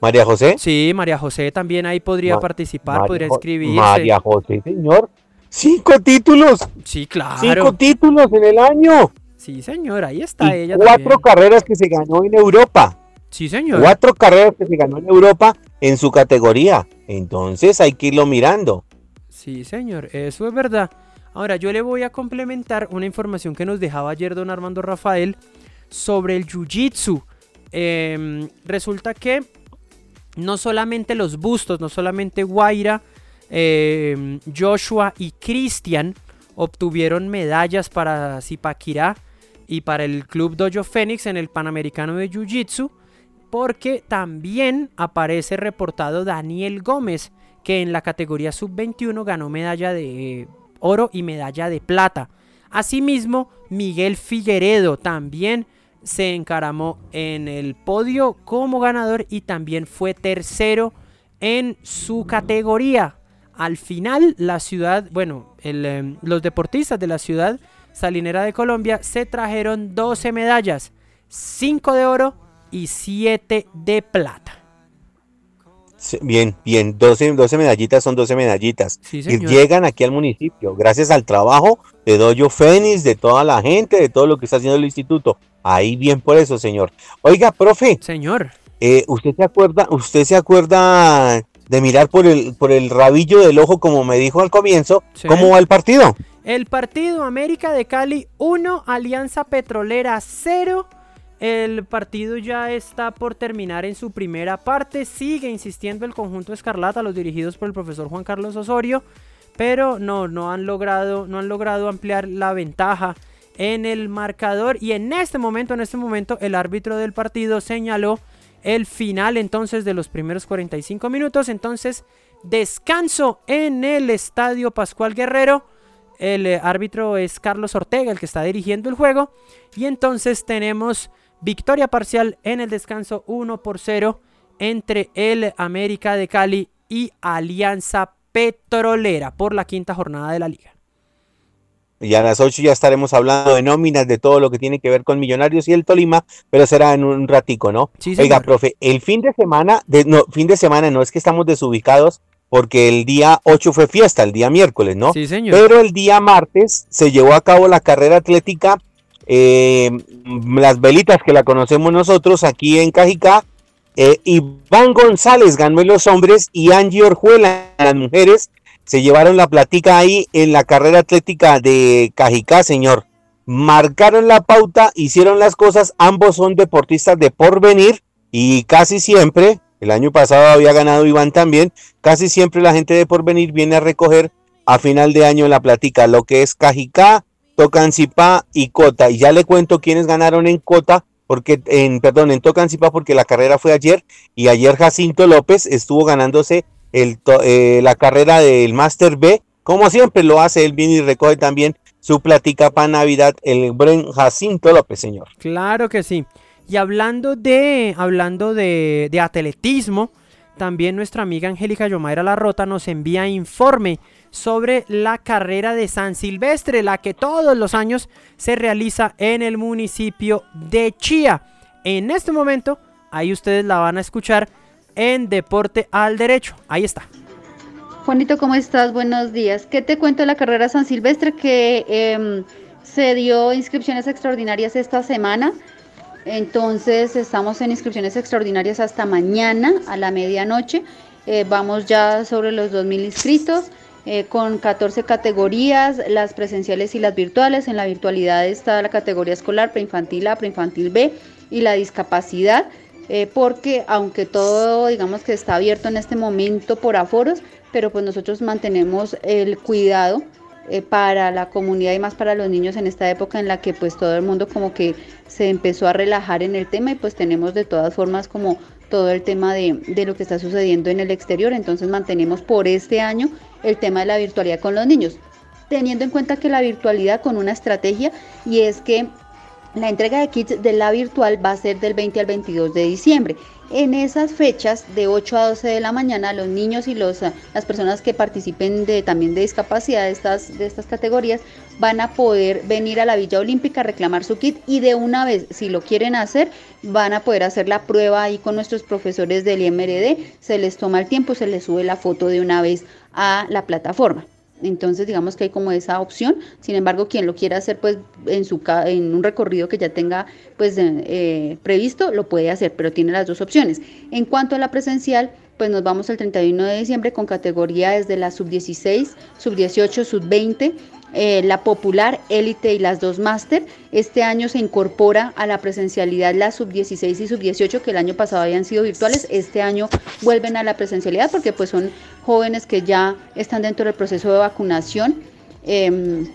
María José. Sí, María José también ahí podría participar, podría escribir. María José, señor. Cinco títulos. Sí, claro. Cinco títulos en el año. Sí, señor, ahí está ella. Cuatro carreras que se ganó en Europa. Sí, señor. Cuatro carreras que se ganó en Europa en su categoría. Entonces hay que irlo mirando. Sí, señor, eso es verdad. Ahora yo le voy a complementar una información que nos dejaba ayer don Armando Rafael sobre el Jiu-Jitsu. Em, resulta que no solamente los bustos, no solamente Guaira, em, Joshua y Cristian obtuvieron medallas para Zipaquirá y para el Club Dojo Fénix en el Panamericano de Jiu-Jitsu, porque también aparece reportado Daniel Gómez, que en la categoría sub-21 ganó medalla de oro y medalla de plata. Asimismo, Miguel Figueredo también se encaramó en el podio como ganador y también fue tercero en su categoría. Al final, la ciudad, bueno, em, los deportistas de la ciudad salinera de Colombia se trajeron 12 medallas, 5 de oro y 7 de plata. Bien, bien, 12, 12 medallitas son 12 medallitas que llegan aquí al municipio, gracias al trabajo de Doyo Fénix, de toda la gente, de todo lo que está haciendo el instituto. Ahí bien por eso, señor. Oiga, profe. Señor. Eh, ¿Usted se acuerda, usted se acuerda de mirar por el, por el rabillo del ojo, como me dijo al comienzo, cómo va el partido? El partido América de Cali 1, Alianza Petrolera 0. El partido ya está por terminar en su primera parte. Sigue insistiendo el conjunto Escarlata, los dirigidos por el profesor Juan Carlos Osorio. Pero no, no han logrado, no han logrado ampliar la ventaja en el marcador. Y en este momento, en este momento, el árbitro del partido señaló el final entonces de los primeros 45 minutos. Entonces, descanso en el estadio Pascual Guerrero. El eh, árbitro es Carlos Ortega, el que está dirigiendo el juego. Y entonces tenemos Victoria parcial en el descanso 1 por 0 entre el América de Cali y Alianza Petrolera por la quinta jornada de la liga. Y a las 8 ya estaremos hablando de nóminas, de todo lo que tiene que ver con Millonarios y el Tolima, pero será en un ratico, ¿no? Sí, Oiga, profe, el fin de semana, de, no, fin de semana no es que estamos desubicados, porque el día 8 fue fiesta, el día miércoles, ¿no? Sí, señor. Pero el día martes se llevó a cabo la carrera atlética eh, las velitas que la conocemos nosotros aquí en Cajicá. Eh, Iván González ganó en los hombres y Angie Orjuela en las mujeres. Se llevaron la platica ahí en la carrera atlética de Cajicá, señor. Marcaron la pauta, hicieron las cosas. Ambos son deportistas de porvenir y casi siempre, el año pasado había ganado Iván también, casi siempre la gente de porvenir viene a recoger a final de año la platica, lo que es Cajicá, Tocancipá y Cota. Y ya le cuento quiénes ganaron en Cota, porque en, perdón, en Tocancipá, porque la carrera fue ayer, y ayer Jacinto López estuvo ganándose el, eh, la carrera del Master B, como siempre lo hace, él viene y recoge también su platica para Navidad, el buen Jacinto López, señor. Claro que sí. Y hablando de, hablando de, de atletismo, también nuestra amiga Angélica Yomaira Larrota nos envía informe sobre la carrera de San Silvestre, la que todos los años se realiza en el municipio de Chía. En este momento, ahí ustedes la van a escuchar en Deporte al Derecho. Ahí está. Juanito, ¿cómo estás? Buenos días. ¿Qué te cuento de la carrera San Silvestre que em, se dio inscripciones extraordinarias esta semana? Entonces estamos en inscripciones extraordinarias hasta mañana a la medianoche. Eh, vamos ya sobre los 2.000 inscritos. Eh, con 14 categorías, las presenciales y las virtuales. En la virtualidad está la categoría escolar, preinfantil A, preinfantil B y la discapacidad, eh, porque aunque todo digamos que está abierto en este momento por aforos, pero pues nosotros mantenemos el cuidado eh, para la comunidad y más para los niños en esta época en la que pues todo el mundo como que se empezó a relajar en el tema y pues tenemos de todas formas como todo el tema de, de lo que está sucediendo en el exterior, entonces mantenemos por este año el tema de la virtualidad con los niños, teniendo en cuenta que la virtualidad con una estrategia y es que la entrega de kits de la virtual va a ser del 20 al 22 de diciembre. En esas fechas, de 8 a 12 de la mañana, los niños y los, las personas que participen de, también de discapacidad de estas, de estas categorías van a poder venir a la Villa Olímpica a reclamar su kit y de una vez, si lo quieren hacer, van a poder hacer la prueba ahí con nuestros profesores del IMRD. Se les toma el tiempo, se les sube la foto de una vez a la plataforma. Entonces, digamos que hay como esa opción. Sin embargo, quien lo quiera hacer, pues, en su en un recorrido que ya tenga, pues, eh, previsto, lo puede hacer, pero tiene las dos opciones. En cuanto a la presencial, pues nos vamos el 31 de diciembre con categoría desde la sub 16, sub 18, sub 20 eh, la popular, élite y las dos máster. Este año se incorpora a la presencialidad la sub-16 y sub-18 que el año pasado habían sido virtuales. Este año vuelven a la presencialidad porque pues son jóvenes que ya están dentro del proceso de vacunación em,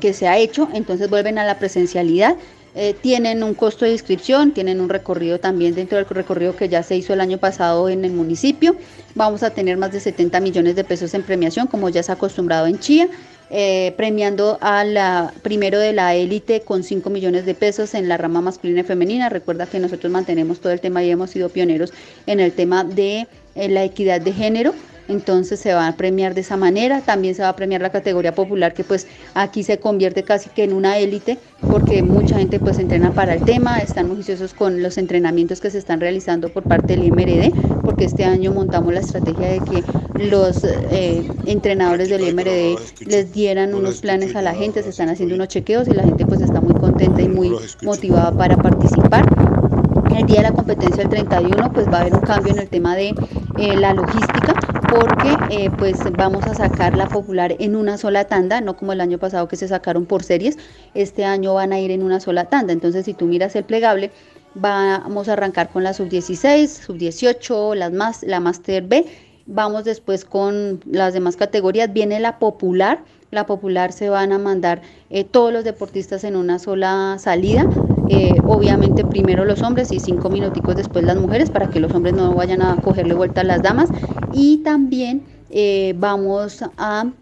que se ha hecho, entonces vuelven a la presencialidad. Eh, tienen un costo de inscripción, tienen un recorrido también dentro del recorrido que ya se hizo el año pasado en el municipio. Vamos a tener más de 70 millones de pesos en premiación, como ya se ha acostumbrado en Chía. Eh, premiando a la primero de la élite con 5 millones de pesos en la rama masculina y femenina. Recuerda que nosotros mantenemos todo el tema y hemos sido pioneros en el tema de eh, la equidad de género entonces se va a premiar de esa manera, también se va a premiar la categoría popular que pues aquí se convierte casi que en una élite porque mucha gente pues entrena para el tema, están muy juiciosos con los entrenamientos que se están realizando por parte del IMRD, porque este año montamos la estrategia de que los eh, entrenadores del IMRD les dieran unos planes a la gente, se están haciendo unos chequeos y la gente pues está muy contenta y muy motivada para participar. El día de la competencia el 31 pues va a haber un cambio en el tema de eh, la logística porque eh, pues vamos a sacar la popular en una sola tanda, no como el año pasado que se sacaron por series, este año van a ir en una sola tanda, entonces si tú miras el plegable, vamos a arrancar con la sub 16, sub 18, las más, la Master B, vamos después con las demás categorías, viene la popular, la popular se van a mandar eh, todos los deportistas en una sola salida, eh, obviamente primero los hombres y cinco minuticos después las mujeres para que los hombres no vayan a cogerle vuelta a las damas. Y también eh, vamos a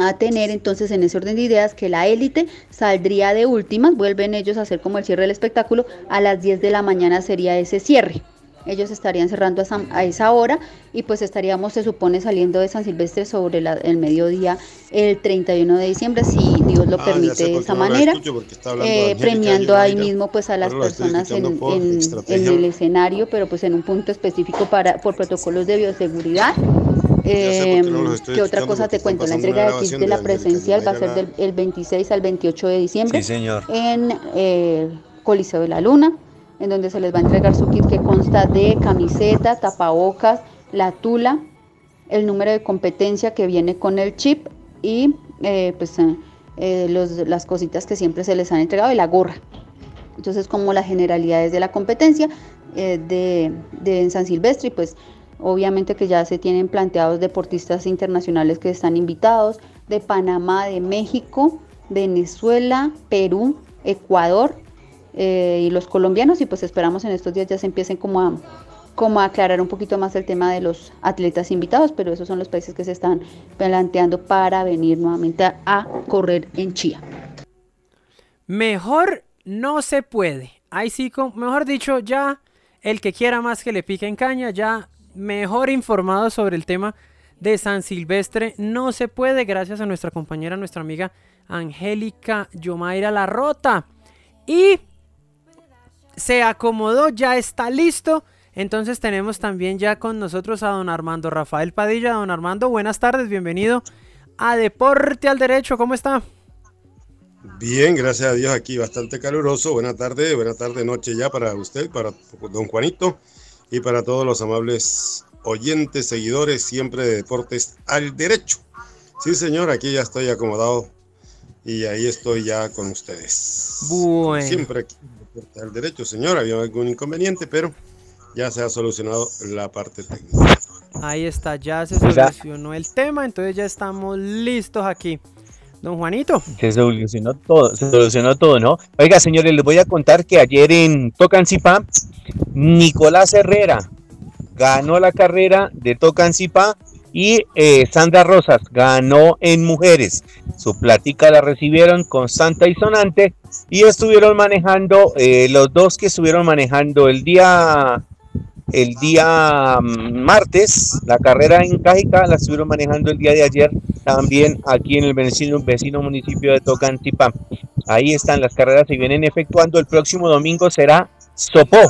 a tener entonces en ese orden de ideas que la élite saldría de últimas, vuelven ellos a hacer como el cierre del espectáculo, a las 10 de la mañana sería ese cierre ellos estarían cerrando a esa, hora y pues estaríamos, se supone, saliendo de San Silvestre sobre el mediodía el 31 de diciembre, si Dios lo ah, permite de esa manera, eh, premiando ahí mismo pues a las personas en, el escenario, pero pues en un punto específico para por protocolos de bioseguridad. Eh, ¿Qué otra cosa te cuento? La entrega de kits de la presencial va a ser del 26 al 28 de diciembre. En eh, Coliseo de la Luna en donde se les va a entregar su kit que consta de camiseta, tapabocas, la tula, el número de competencia que viene con el chip y eh, pues eh, eh, las cositas que siempre se les han entregado y la gorra. Entonces como las generalidades de la competencia de, de San Silvestre pues obviamente que ya se tienen planteados deportistas internacionales que están invitados de Panamá, de México, Venezuela, Perú, Ecuador, eh, y los colombianos y pues esperamos en estos días ya se empiecen como a, como aclarar un poquito más el tema de los atletas invitados, pero esos son los países que se están planteando para venir nuevamente a, correr en Chía. Mejor no se puede. Ahí sí, mejor dicho, ya el que quiera más que le pique en caña, ya mejor informados sobre el tema de San Silvestre. No se puede, gracias a nuestra compañera, nuestra amiga Angélica Yomaira La Rota. Y se acomodó, ya está listo. Entonces tenemos también ya con nosotros a don Armando Rafael Padilla. Don Armando, buenas tardes, bienvenido a Deporte al Derecho, ¿cómo está? Bien, gracias a Dios aquí, bastante caluroso. Buena tarde, buena tarde, noche ya para usted, para don Juanito y para todos los amables oyentes, seguidores siempre de Deportes al Derecho. Sí, señor, aquí ya estoy acomodado y ahí estoy ya con ustedes. Bueno. Siempre aquí, Deportes al Derecho, señor. Había algún inconveniente, pero ya se ha solucionado la parte técnica. Ahí está, ya se solucionó el tema, entonces ya estamos listos aquí. Don Juanito. Se solucionó todo, se solucionó todo, ¿no? Oiga, señores, les voy a contar que ayer en Tocancipá, Nicolás Herrera ganó la carrera de Tocancipá y eh, Sandra Rosas ganó en mujeres. Su plática la recibieron constante y sonante y estuvieron manejando, eh, los dos que estuvieron manejando el día el día mm, martes, la carrera en Cajica la estuvieron manejando el día de ayer también aquí en el vecino, vecino municipio de Tocancipá. Ahí están las carreras, se vienen efectuando. El próximo domingo será Sopó,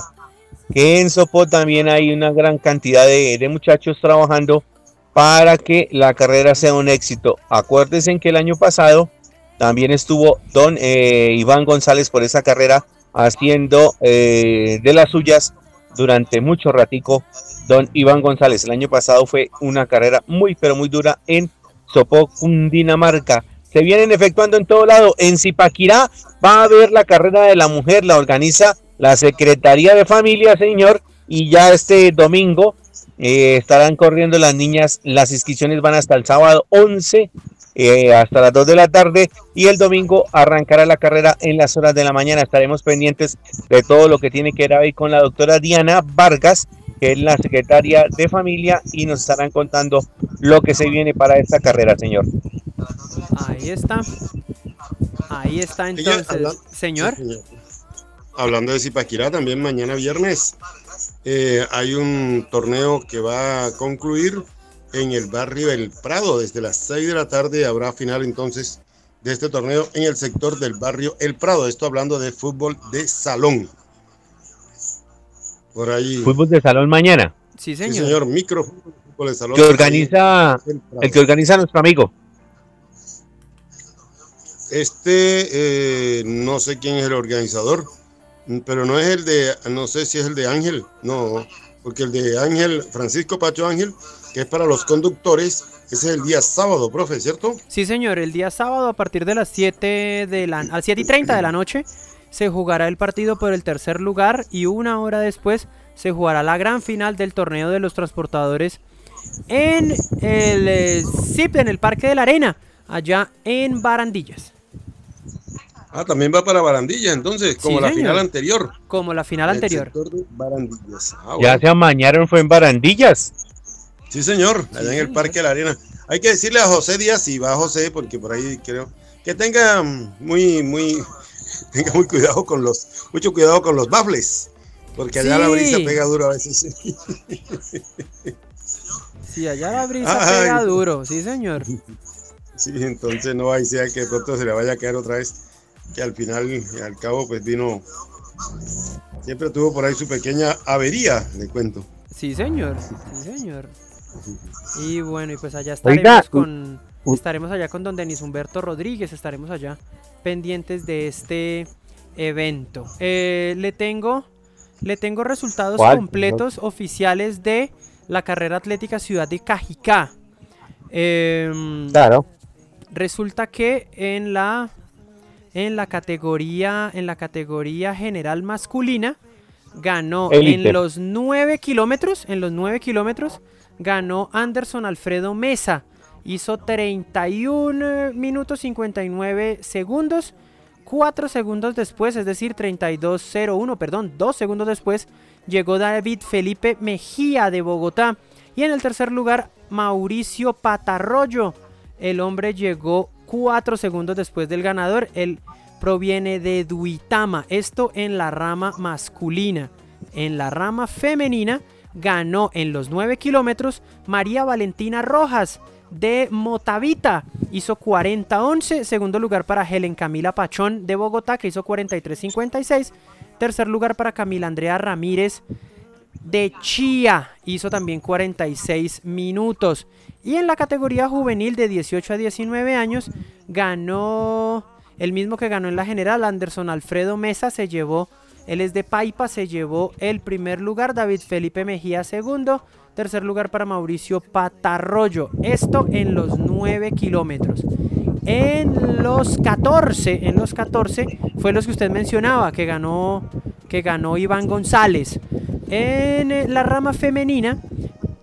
que en Sopó también hay una gran cantidad de, muchachos trabajando para que la carrera sea un éxito. Acuérdense que el año pasado también estuvo don eh, Iván González por esa carrera haciendo eh, de las suyas durante mucho ratico don Iván González. El año pasado fue una carrera muy pero muy dura en Sopó, Cundinamarca. Se vienen efectuando en todo lado. En Zipaquirá va a haber la carrera de la mujer, la organiza la Secretaría de Familia, señor, y ya este domingo eh, estarán corriendo las niñas. Las inscripciones van hasta el sábado 11 eh, hasta las 2 de la tarde y el domingo arrancará la carrera en las horas de la mañana. Estaremos pendientes de todo lo que tiene que ver ahí con la doctora Diana Vargas, que es la secretaria de familia, y nos estarán contando lo que se viene para esta carrera, señor. Ahí está. Ahí está entonces, señor. Hablando de Zipaquirá, también mañana viernes eh, hay un torneo que va a concluir en el barrio El Prado. Desde las 6 de la tarde habrá final entonces de este torneo en el sector del barrio El Prado. Esto hablando de fútbol de salón. Por ahí. Fútbol de salón mañana. Sí, señor. Sí, señor. Micro fútbol de salón. Que organiza, el que organiza nuestro amigo. Este, eh, no sé quién es el organizador, pero no es el de, no sé si es el de Ángel, no, porque el de Ángel, Francisco Pacho Ángel, que es para los conductores, ese es el día sábado, profe, ¿cierto? Sí, señor, el día sábado a partir de las 7 de la, a 7 y 30 de la noche se jugará el partido por el tercer lugar y una hora después se jugará la gran final del torneo de los transportadores en el eh, en el Parque de la Arena, allá en Barandillas. Ah, también va para Barandillas, entonces, como la final anterior. Como la final anterior. Ah, ya se amañaron, fue en Barandillas. Sí, señor, allá en el Parque de la Arena. Hay que decirle a José Díaz, si va José, porque por ahí creo que tenga muy, muy, [laughs] tenga muy cuidado con los, mucho cuidado con los bafles, porque allá la brisa pega duro a veces. Sí, [laughs] allá la brisa pega duro, sí, señor. [laughs] Sí, entonces no hay sea que pronto se le vaya a quedar otra vez que al final y al cabo pues vino, siempre tuvo por ahí su pequeña avería, le cuento. Sí, señor, sí, señor. Y bueno, y pues allá estaremos con, estaremos allá con don Denis Humberto Rodríguez, estaremos allá pendientes de este evento. Eh, le tengo, le tengo resultados completos oficiales de la carrera atlética Ciudad de Cajicá. Em, claro. Resulta que en la en la categoría, en la categoría general masculina, ganó en los 9 kilómetros, en los 9 kilómetros, ganó Anderson Alfredo Mesa. Hizo 31 minutos 59 segundos. 4 segundos después, es decir, 32.01, perdón, 2 segundos después, llegó David Felipe Mejía de Bogotá. Y en el tercer lugar, Mauricio Patarroyo. El hombre llegó 4 segundos después del ganador. Él proviene de Duitama. Esto en la rama masculina. En la rama femenina ganó en los 9 kilómetros María Valentina Rojas de Motavita. Hizo 40-11. Segundo lugar para Helen Camila Pachón de Bogotá, que hizo 43-56. Tercer lugar para Camila Andrea Ramírez de Chía. Hizo también 46 minutos. Y en la categoría juvenil de 18 a 19 años ganó el mismo que ganó en la general. Anderson Alfredo Mesa se llevó, él es de Paipa, se llevó el primer lugar. David Felipe Mejía segundo. Tercer lugar para Mauricio Patarroyo. Esto en los 9 kilómetros. En los 14, en los 14 fue los que usted mencionaba, que ganó, que ganó Iván González. En eh, la rama femenina,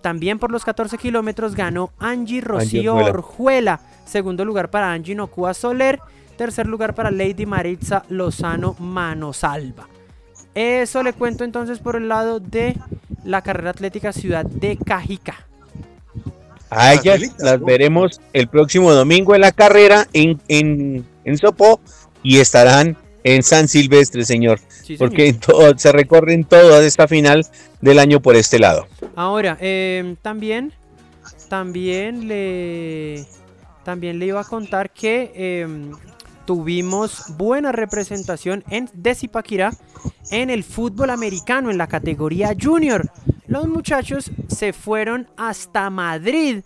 también por los 14 kilómetros, ganó Angie Rocío Orjuela. Segundo lugar para Angie Nocua Soler. Tercer lugar para Lady Maritza Lozano Manosalva. Eso le cuento entonces por el lado de la carrera atlética Ciudad de Cajica. A ellas las veremos el próximo domingo en la carrera en, en, en Sopó y estarán en San Silvestre, señor. porque todo, se recorren toda esta final del año por este lado. Ahora, em, también, también le, también le iba a contar que em, tuvimos buena representación en de en el fútbol americano, en la categoría junior. Los muchachos se fueron hasta Madrid,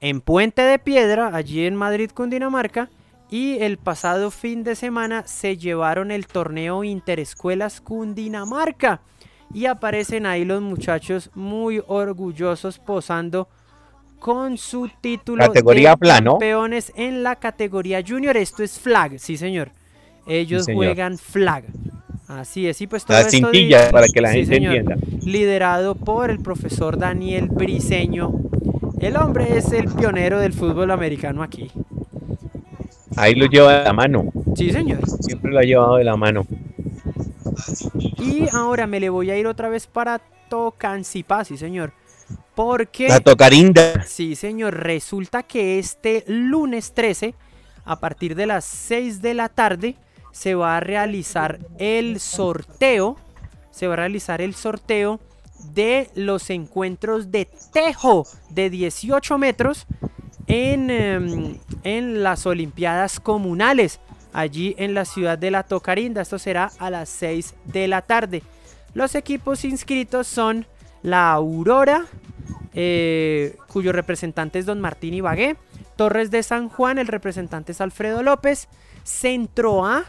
en Puente de Piedra, allí en Madrid, Cundinamarca, y el pasado fin de semana se llevaron el torneo Interescuelas Cundinamarca. Y aparecen ahí los muchachos muy orgullosos posando con su título categoría de campeones en la categoría junior. Esto es flag, sí señor. Ellos juegan flag. Así es, y pues todo esto para que la gente entienda. Liderado por el profesor Daniel Briseño. El hombre es el pionero del fútbol americano aquí. Ahí lo lleva de la mano. Sí, señor. Siempre lo ha llevado de la mano. Y ahora me le voy a ir otra vez para Tocancipá, sí, señor. Porque. La Tocarinda. Sí, señor. Resulta que este lunes 13, a partir de las 6 de la tarde, se va a realizar el sorteo. Se va a realizar el sorteo de los encuentros de tejo de 18 metros en, em, en las Olimpiadas Comunales, allí en la ciudad de La Tocarinda. Esto será a las 6 de la tarde. Los equipos inscritos son la Aurora, eh, cuyo representante es don Martín Ibagué. Torres de San Juan, el representante es Alfredo López. Centro A,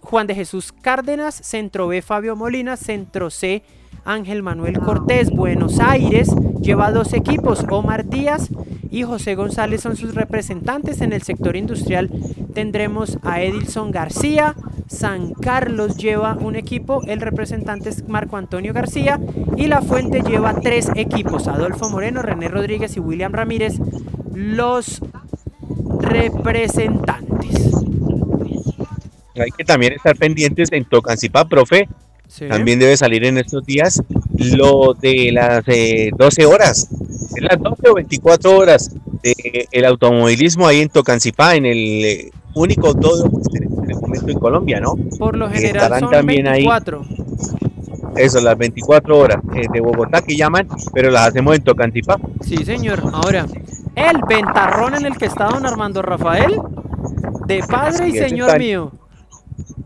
Juan de Jesús Cárdenas. Centro B, Fabio Molina. Centro C, Ángel Manuel Cortés. Buenos Aires lleva dos equipos, Omar Díaz y José González son sus representantes. En el sector industrial tendremos a Edilson García. San Carlos lleva un equipo, el representante es Marco Antonio García. Y La Fuente lleva tres equipos, Adolfo Moreno, René Rodríguez y William Ramírez, los representantes. Hay que también estar pendientes en Tocancipá, profe. También debe salir en estos días lo de las 12 eh, horas es las 12 o 24 horas del el automovilismo ahí en Tocancipá, en el eh, único todo en el momento en Colombia, ¿no? Por lo general son también 24. Ahí, eso, las 24 horas eh, de Bogotá que llaman, pero las hacemos en Tocancipá. Sí, señor. Ahora, el ventarrón en el que está don Armando Rafael, de padre y señor mío.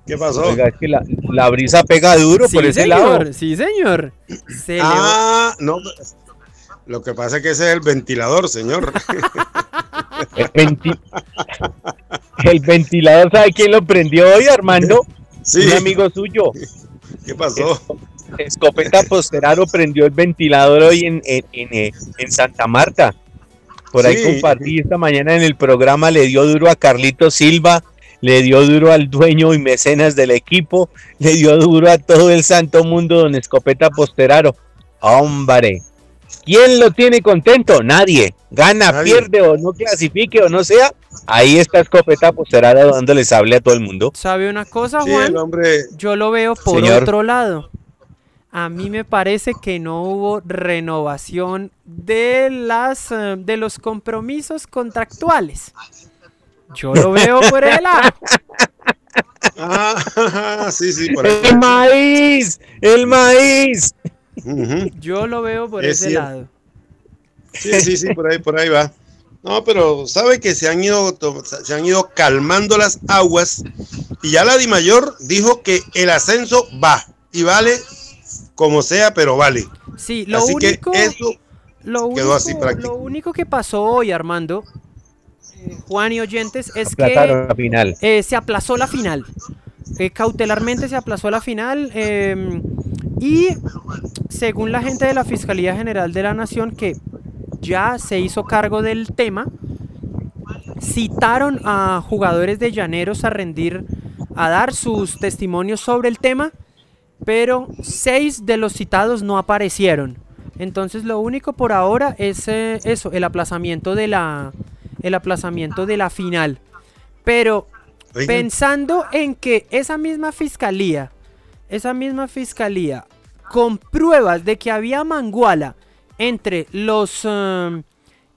¿Qué pasó? Oiga, es que la, brisa pega duro por ese lado. Sí, señor. ah, no, lo que pasa es que ese es el ventilador, señor. [laughs] el, ventilador, ¿sabe quién lo prendió hoy, Armando? Sí. Un amigo suyo. ¿Qué pasó? Escopeta Posteraro prendió el ventilador hoy en, en, Santa Marta. Por ahí compartí esta mañana en el programa, le dio duro a Carlito Silva, le dio duro al dueño y mecenas del equipo, le dio duro a todo el santo mundo don Escopeta Posteraro. Hombre, ¿Quién lo tiene contento? Nadie. Gana, pierde o no clasifique o no sea. Ahí está Escopeta Posterada dándole sable a todo el mundo. ¿Sabe una cosa, Juan? Yo lo veo por otro lado. A mí me parece que no hubo renovación de las eh, de los compromisos contractuales. Yo lo veo por el [laughs] lado. Ah, [laughs] sí, sí, por El maíz, el maíz. Yo lo veo por Es ese cierto. lado. Sí, sí, sí, por ahí, por ahí va. No, pero sabe que se han ido, se han ido calmando las aguas y ya la Di Mayor dijo que el ascenso va y vale como sea, pero vale. Sí, lo Así único, que eso lo, quedó así único, práctico. lo único que pasó hoy, Armando, Juan y oyentes, es Aplazaron que la final. eh, se aplazó la final. Eh, cautelarmente se aplazó la final eh, y según la gente de la Fiscalía General de la Nación que ya se hizo cargo del tema, citaron a jugadores de Llaneros a rendir, a dar sus testimonios sobre el tema, pero seis de los citados no aparecieron. Entonces lo único por ahora es eh, eso, el aplazamiento de la, el aplazamiento de la final. Pero pensando en que esa misma fiscalía, esa misma fiscalía, con pruebas de que había manguala entre los, em,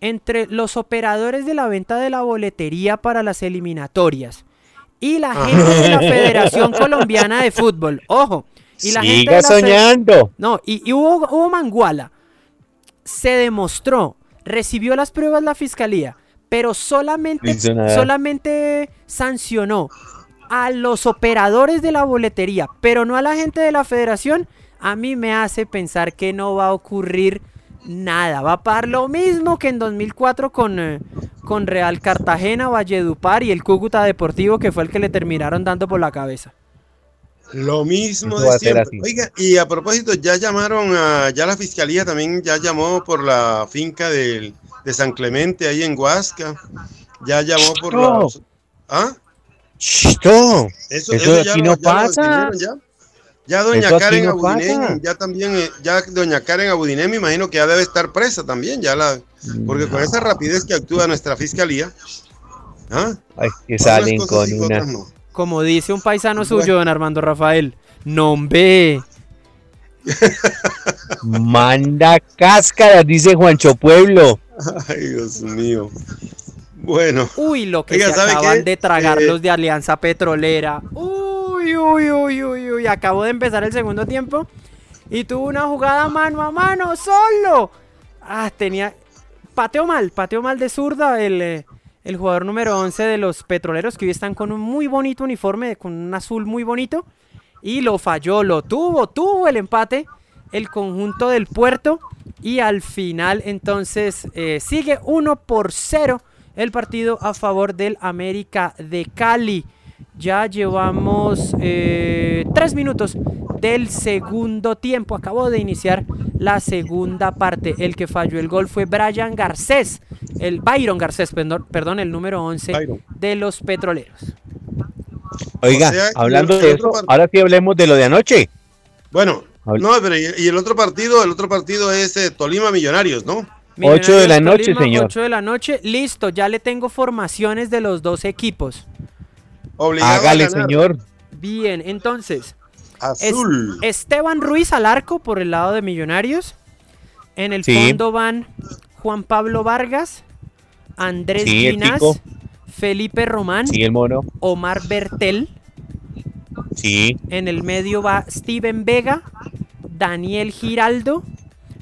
entre los operadores de la venta de la boletería para las eliminatorias y la gente de la [laughs] Federación Colombiana de Fútbol, ojo, y la gente de Siga la fe- soñando. no, y, y hubo, hubo manguala. Se demostró, recibió las pruebas la fiscalía, pero solamente, solamente sancionó a los operadores de la boletería, pero no a la gente de la federación. A mí me hace pensar que no va a ocurrir nada. Va a pasar lo mismo que en 2004 con, eh, con Real Cartagena, Valledupar y el Cúcuta Deportivo, que fue el que le terminaron dando por la cabeza. Lo mismo de siempre. Oiga, y a propósito, ya llamaron a, ya la fiscalía también ya llamó por la finca del- de San Clemente ahí en Huasca. Ya llamó por No. los. ¿Ah? Chisto. Eso, Eso ya aquí lo- no pasa. definieron ya. Ya doña Eso Karen no ya también, eh, ya doña Karen Abudiné, me imagino que ya debe estar presa también, ya la, porque con esa rapidez que actúa nuestra fiscalía, ¿ah? Ay, que salen con una. no. Como dice un paisano Bueno. suyo, don Armando Rafael. Nombre. [laughs] Manda cáscaras, dice Juancho Pueblo. [laughs] Ay, Dios mío. Bueno, Uy, lo que Oiga, se ¿sabe acaban de tragar Eh, los de Alianza Petrolera. Uy, uy, uy, uy, uy. Acabó de empezar el segundo tiempo. Y tuvo una jugada mano a mano, solo. Ah, tenía. Pateó mal, pateó mal de zurda el, eh, el jugador número 11 de los petroleros que hoy están con un muy bonito uniforme, con un azul muy bonito. Y lo falló, lo tuvo, tuvo el empate el conjunto del puerto. Y al final entonces eh, sigue 1 por 0 el partido a favor del América de Cali. Ya llevamos 3 minutos del segundo tiempo. Acabó de iniciar la segunda parte. El que falló el gol fue Brian Garcés, el Byron Garcés, perdón, perdón, el número 11 Byron. de los petroleros. Oiga, O sea, hablando de eso, ahora sí hablemos de lo de anoche. bueno, no, pero y, y el otro partido, el otro partido es eh, Tolima Millonarios, ¿no? Ocho de la noche, Tolima, señor. 8 de la noche, listo, ya le tengo formaciones de los dos equipos. Obligado Hágale, señor. Bien, entonces, es- Azul. Esteban Ruiz al arco por el lado de Millonarios. En el Sí. fondo van Juan Pablo Vargas, Andrés Sí, Ginás. Felipe Román, Sí, el mono. Omar Bertel. Sí. En el medio va Steven Vega, Daniel Giraldo,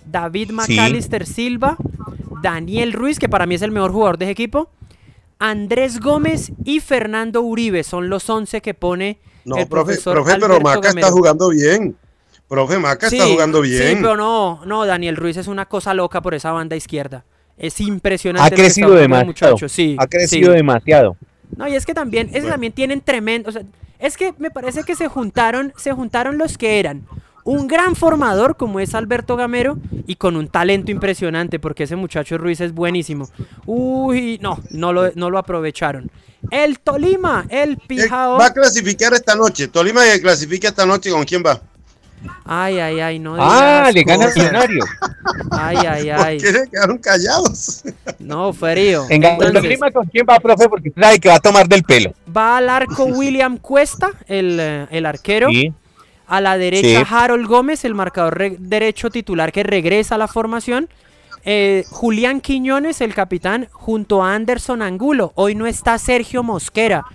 David McAllister Silva, Daniel Ruiz, que para mí es el mejor jugador de ese equipo, Andrés Gómez y Fernando Uribe. Son los 11 que pone No, el profe, profesor profe, pero Maca Gamero. está jugando bien. Profe, Maca está Sí, jugando Sí, bien. pero no, no, Daniel Ruiz es una cosa loca por esa banda izquierda. Es impresionante. Ha crecido demasiado. muchacho, Sí, Ha crecido sí. demasiado. No, y es que también, es que también tienen tremendo, o sea, es que me parece que se juntaron, se juntaron los que eran un gran formador como es Alberto Gamero y con un talento impresionante porque ese muchacho Ruiz es buenísimo. Uy, no, no lo, no lo aprovecharon. El Tolima, el Eh, Pijao. Va a clasificar esta noche. Tolima que clasifica esta noche. ¿Con quién va? Ay, ay, ay, no Ah, le gana el millonario. Ay, ay, ¿Por ay. qué se quedaron callados? No, frío. En Tolima, ¿con quién va, profe? Porque sabe que va a tomar del pelo. va al arco William Cuesta, el, eh, el arquero. Sí. A la derecha, Sí. Harold Gómez, el marcador re- derecho titular que regresa a la formación. Eh, Julián Quiñones, el capitán, junto a Anderson Angulo. Hoy no está Sergio Mosquera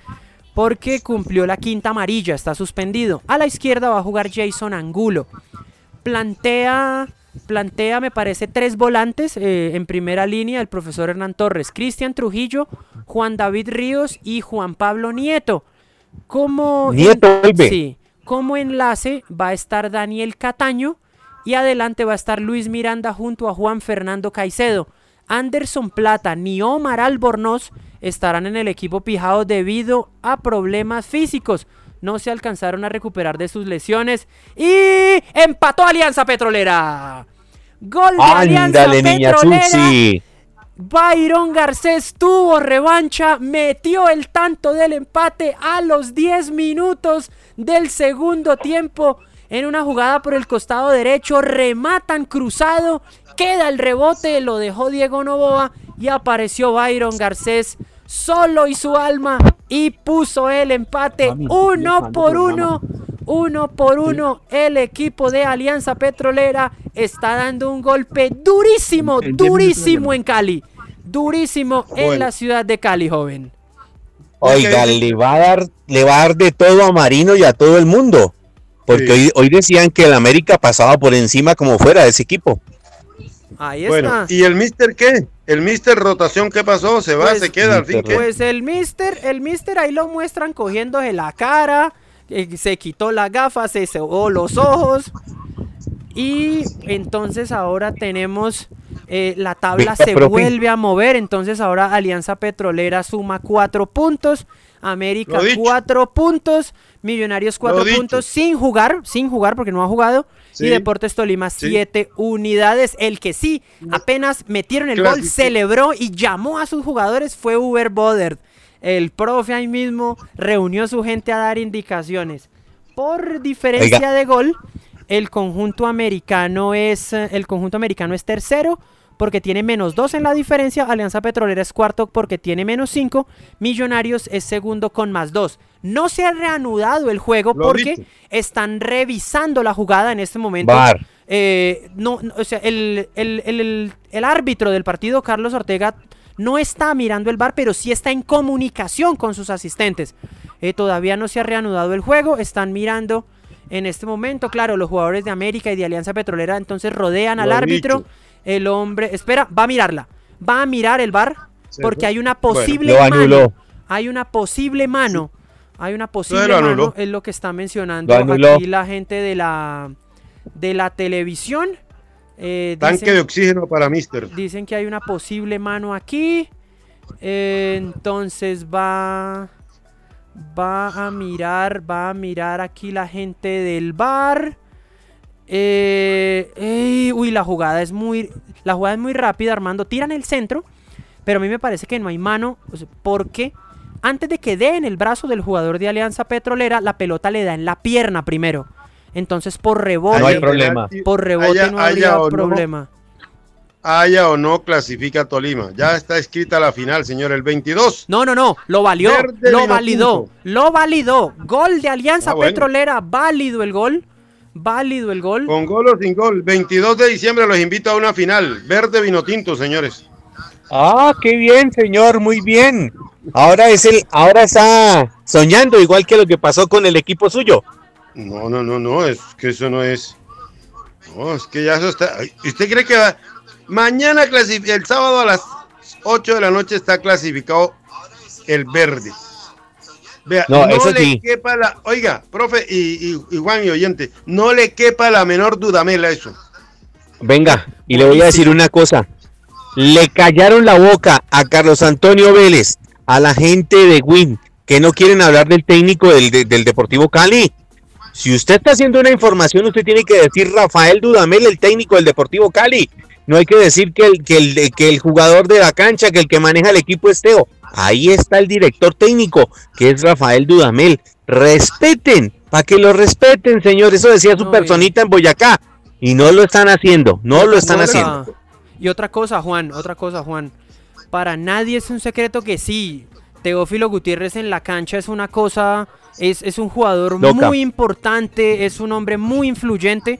porque cumplió la quinta amarilla, está suspendido. A la izquierda va a jugar Jason Angulo. plantea, plantea, me parece, tres volantes eh, en primera línea, el profesor Hernán Torres, Cristian Trujillo, Juan David Ríos y Juan Pablo Nieto. Como, Nieto vuelve. sí, como enlace va a estar Daniel Cataño y adelante va a estar Luis Miranda junto a Juan Fernando Caicedo. Anderson Plata ni Omar Albornoz estarán en el equipo pijado debido a problemas físicos. No se alcanzaron a recuperar de sus lesiones y empató Alianza Petrolera. Gol de Alianza Petrolera. Byron Garcés tuvo revancha, metió el tanto del empate a los 10 minutos del segundo tiempo. En una jugada por el costado derecho, rematan cruzado, queda el rebote, lo dejó Diego Novoa y apareció Byron Garcés solo y su alma y puso el empate uno por uno. Uno por uno, el equipo de Alianza Petrolera está dando un golpe durísimo, durísimo en Cali. Durísimo en la ciudad de Cali, joven. Oiga, le va a dar, le va a dar de todo a Marino y a todo el mundo. Porque Sí. hoy, hoy decían que el América pasaba por encima como fuera de ese equipo. Ahí Bueno, está. ¿y el Mister qué? ¿El Mister rotación qué pasó? ¿Se va? Pues, ¿Se queda al fin? Pues el mister, el mister ahí lo muestran cogiéndose la cara, eh, se quitó las gafas, se cebó los ojos. Y entonces ahora tenemos eh, la tabla se vuelve a mover. Entonces ahora Alianza Petrolera suma cuatro puntos. América cuatro puntos. Millonarios cuatro puntos sin jugar, sin jugar porque no ha jugado. Sí. Y Deportes Tolima Sí. siete unidades. El que sí, apenas metieron el gol, celebró y llamó a sus jugadores fue Uber Boder. El profe ahí mismo reunió a su gente a dar indicaciones. Por diferencia Oiga. de gol, el conjunto americano es eh, el conjunto americano es tercero porque tiene menos 2 en la diferencia. Alianza Petrolera es cuarto porque tiene menos 5. Millonarios es segundo con más 2. No se ha reanudado el juego Lo porque están revisando la jugada en este momento. Bar. Eh, no, no, o sea, el, el- el- el- árbitro del partido, Carlos Ortega, no está mirando el bar, pero sí está en comunicación con sus asistentes. Eh, todavía no se ha reanudado el juego, están mirando en este momento, claro, los jugadores de América y de Alianza Petrolera entonces rodean al árbitro. dicho. El hombre, espera, va a mirarla, va a mirar el bar porque hay una Bueno, posible mano. Hay una posible mano. Hay una posible lo mano, es lo que está mencionando aquí la gente de la de la televisión. Eh, Tanque dicen, de oxígeno para Mister. dicen que hay una posible mano aquí. Eh, entonces va va a mirar, va a mirar aquí la gente del bar. Eh, ey, uy, la jugada es muy la jugada es muy rápida, Armando. Tiran el centro, pero a mí me parece que no hay mano, porque antes de que dé en el brazo del jugador de Alianza Petrolera, la pelota le da en la pierna primero. Entonces por rebote, No hay problema. por rebote Haya- no habría o no, problema. Haya o no clasifica Tolima. Ya está escrita la final, señor. El 22. No, no, no, lo valió, Verde lo validó, punto. lo validó. Gol de Alianza Ah, bueno. Petrolera, válido el gol, válido el gol. Con gol o sin gol. 22 de diciembre los invito a una final. Verde vino tinto, señores. Ah, qué bien, señor, muy bien. Ahora es el, ahora está soñando igual que lo que pasó con el equipo suyo. No, no, no, no. Es que eso no es. No, es que ya eso está. ¿Usted cree que va- mañana el sábado a las 8 de la noche está clasificado el verde? Vea, No, no, eso le sí. quepa la. Oiga, profe y, y- y Juan y oyente, no le quepa la menor dudamela a eso. Venga, y le voy a decir una cosa. Le callaron la boca a Carlos Antonio Vélez, a la gente de Win, que no quieren hablar del técnico del, de- del Deportivo Cali. Si usted está haciendo una información, usted tiene que decir Rafael Dudamel, el técnico del Deportivo Cali. No hay que decir que el, que el, que el jugador de la cancha, que el que maneja el equipo es Teo. Ahí está el director técnico, que es Rafael Dudamel. Respeten, para que lo respeten, señor. Eso decía su personita en Boyacá. Y no lo están haciendo, no lo están haciendo. Y otra cosa, Juan, otra cosa, Juan. Para nadie es un secreto que sí, Teófilo Gutiérrez en la cancha es una cosa, es, es un jugador Loca. muy importante, es un hombre muy influyente,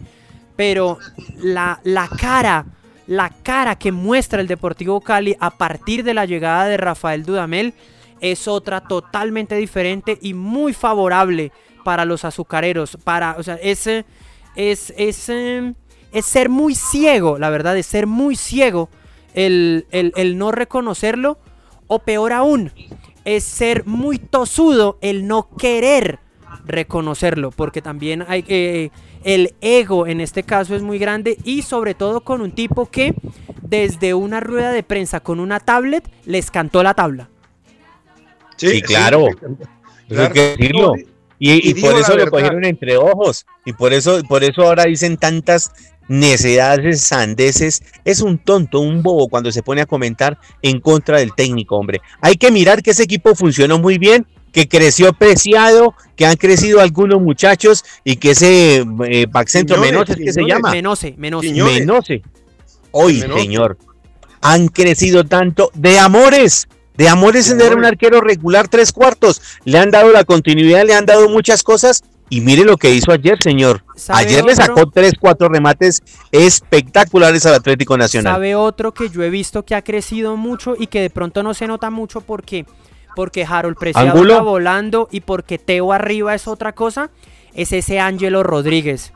pero la, la cara, la cara que muestra el Deportivo Cali a partir de la llegada de Rafael Dudamel es otra totalmente diferente y muy favorable para los azucareros. Para, o sea, es, es, em, es ser muy ciego, la verdad, es ser muy ciego el, el, el no reconocerlo. O peor aún, es ser muy tosudo el no querer reconocerlo. Porque también hay que... el ego en este caso es muy grande y sobre todo con un tipo que desde una rueda de prensa con una tablet les cantó la tabla. Sí, claro. Eso hay que decirlo. Y, Y y digo por eso lo cogieron entre ojos. Y por eso, por eso ahora dicen tantas necedades, sandeces. Es un tonto, un bobo cuando se pone a comentar en contra del técnico, hombre. Hay que mirar que ese equipo funcionó muy bien, que creció preciado, que han crecido algunos muchachos y que ese eh, back centro Quiñones, Menos es que se llama. Menose, menose. Menose. Hoy, Menose. señor. Han crecido tanto de amores. De amores en era un arquero regular tres cuartos. Le han dado la continuidad, le han dado muchas cosas. Y mire lo que hizo ayer, señor. ¿Sabe Ayer le sacó tres, cuatro remates espectaculares al Atlético Nacional. ¿Sabe otro que yo he visto que ha crecido mucho y que de pronto no se nota mucho porque, porque Harold Preciado está volando y porque Teo arriba es otra cosa? Es ese Ángelo Rodríguez.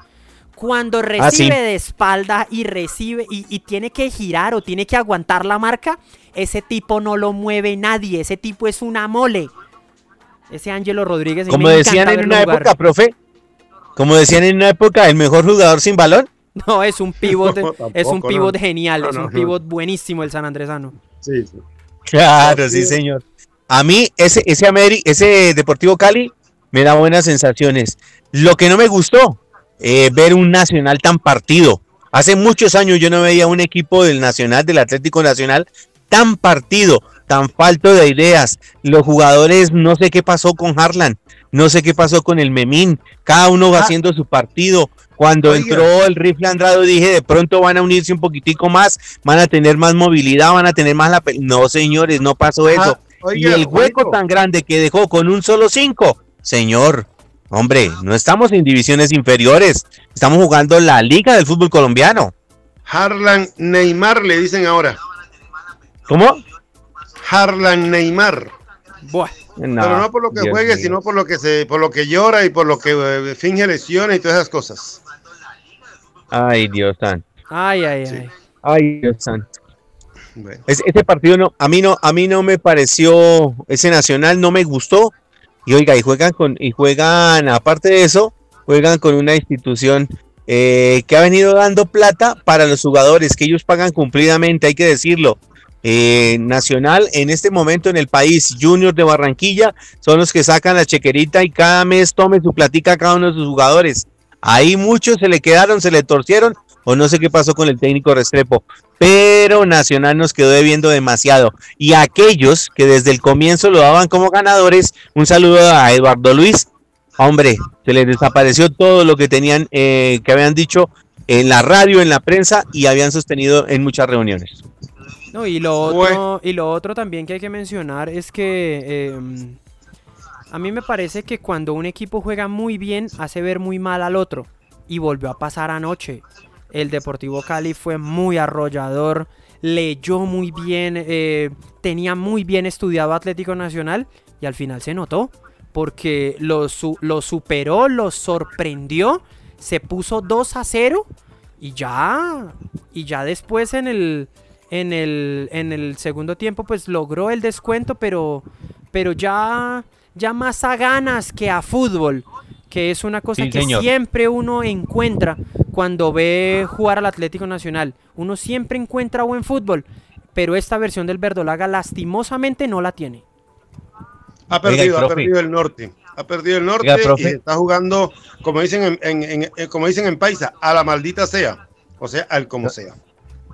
Cuando recibe Ah, sí. de espalda y recibe y, y tiene que girar o tiene que aguantar la marca, ese tipo no lo mueve nadie. Ese tipo es una mole. Ese Ángelo Rodríguez. Como decían en una época, profe. Como decían en una época, el mejor jugador sin balón. [laughs] No, es un pivot, [laughs] No, es un pivot no. genial, No, es un pivot buenísimo el San Andresano. Sí, sí. Claro, sí, señor. A mí, ese, ese, Ameri- ese Deportivo Cali me da buenas sensaciones. Lo que no me gustó, eh, ver un Nacional tan partido. Hace muchos años yo no veía un equipo del Nacional, del Atlético Nacional, tan partido, tan falto de ideas. Los jugadores, no sé qué pasó con Harlan, no sé qué pasó con el Memín. Cada uno va Ah. haciendo su partido. Cuando Oiga. entró el rifle Andrado dije, de pronto van a unirse un poquitico más, van a tener más movilidad, van a tener más la... pe-". No, señores, no pasó eso. Oiga, y el hueco tan grande que dejó con un solo cinco, señor, hombre, no estamos en divisiones inferiores, estamos jugando la liga del fútbol colombiano. Harlan Neymar le dicen ahora. ¿Cómo? Harlan Neymar. Buah. No, Pero no por lo que Dios juegue, sino por lo que se, por lo que llora y por lo que eh, finge lesiones y todas esas cosas. Ay, Dios santo. Ay, ay, Sí. ay. Ay, Dios santo. Bueno. Es- ese partido no, a mí no, a mí no me pareció, ese nacional no me gustó. Y oiga, y juegan con, y juegan, aparte de eso, juegan con una institución eh, que ha venido dando plata para los jugadores, que ellos pagan cumplidamente, hay que decirlo. Eh, Nacional en este momento en el país, Junior de Barranquilla, son los que sacan la chequerita y cada mes tome su platica a cada uno de sus jugadores. Ahí muchos se le quedaron, se le torcieron, o no sé qué pasó con el técnico Restrepo, pero Nacional nos quedó debiendo demasiado. Y a aquellos que desde el comienzo lo daban como ganadores, un saludo a Eduardo Luis. Hombre, se les desapareció todo lo que tenían, eh, que habían dicho en la radio, en la prensa y habían sostenido en muchas reuniones. No, y lo otro, y lo otro también que hay que mencionar es que em, a mí me parece que cuando un equipo juega muy bien hace ver muy mal al otro. Y volvió a pasar anoche. El Deportivo Cali fue muy arrollador, leyó muy bien, eh, tenía muy bien estudiado Atlético Nacional y al final se notó. Porque lo, su- superó, lo sorprendió, se puso 2 a 0 y ya, y ya después en el, en el, en el segundo tiempo pues logró el descuento, pero, pero ya, ya más a ganas que a fútbol, que es una cosa Sí, que señor. siempre uno encuentra cuando ve jugar al Atlético Nacional. Uno siempre encuentra buen fútbol, pero esta versión del Verdolaga lastimosamente no la tiene. Ha Oiga, perdido, ha perdido el norte. Ha perdido el norte Oiga, y está jugando, como dicen en, en- en- eh, como dicen en Paisa, a la maldita sea. O sea, al como sea.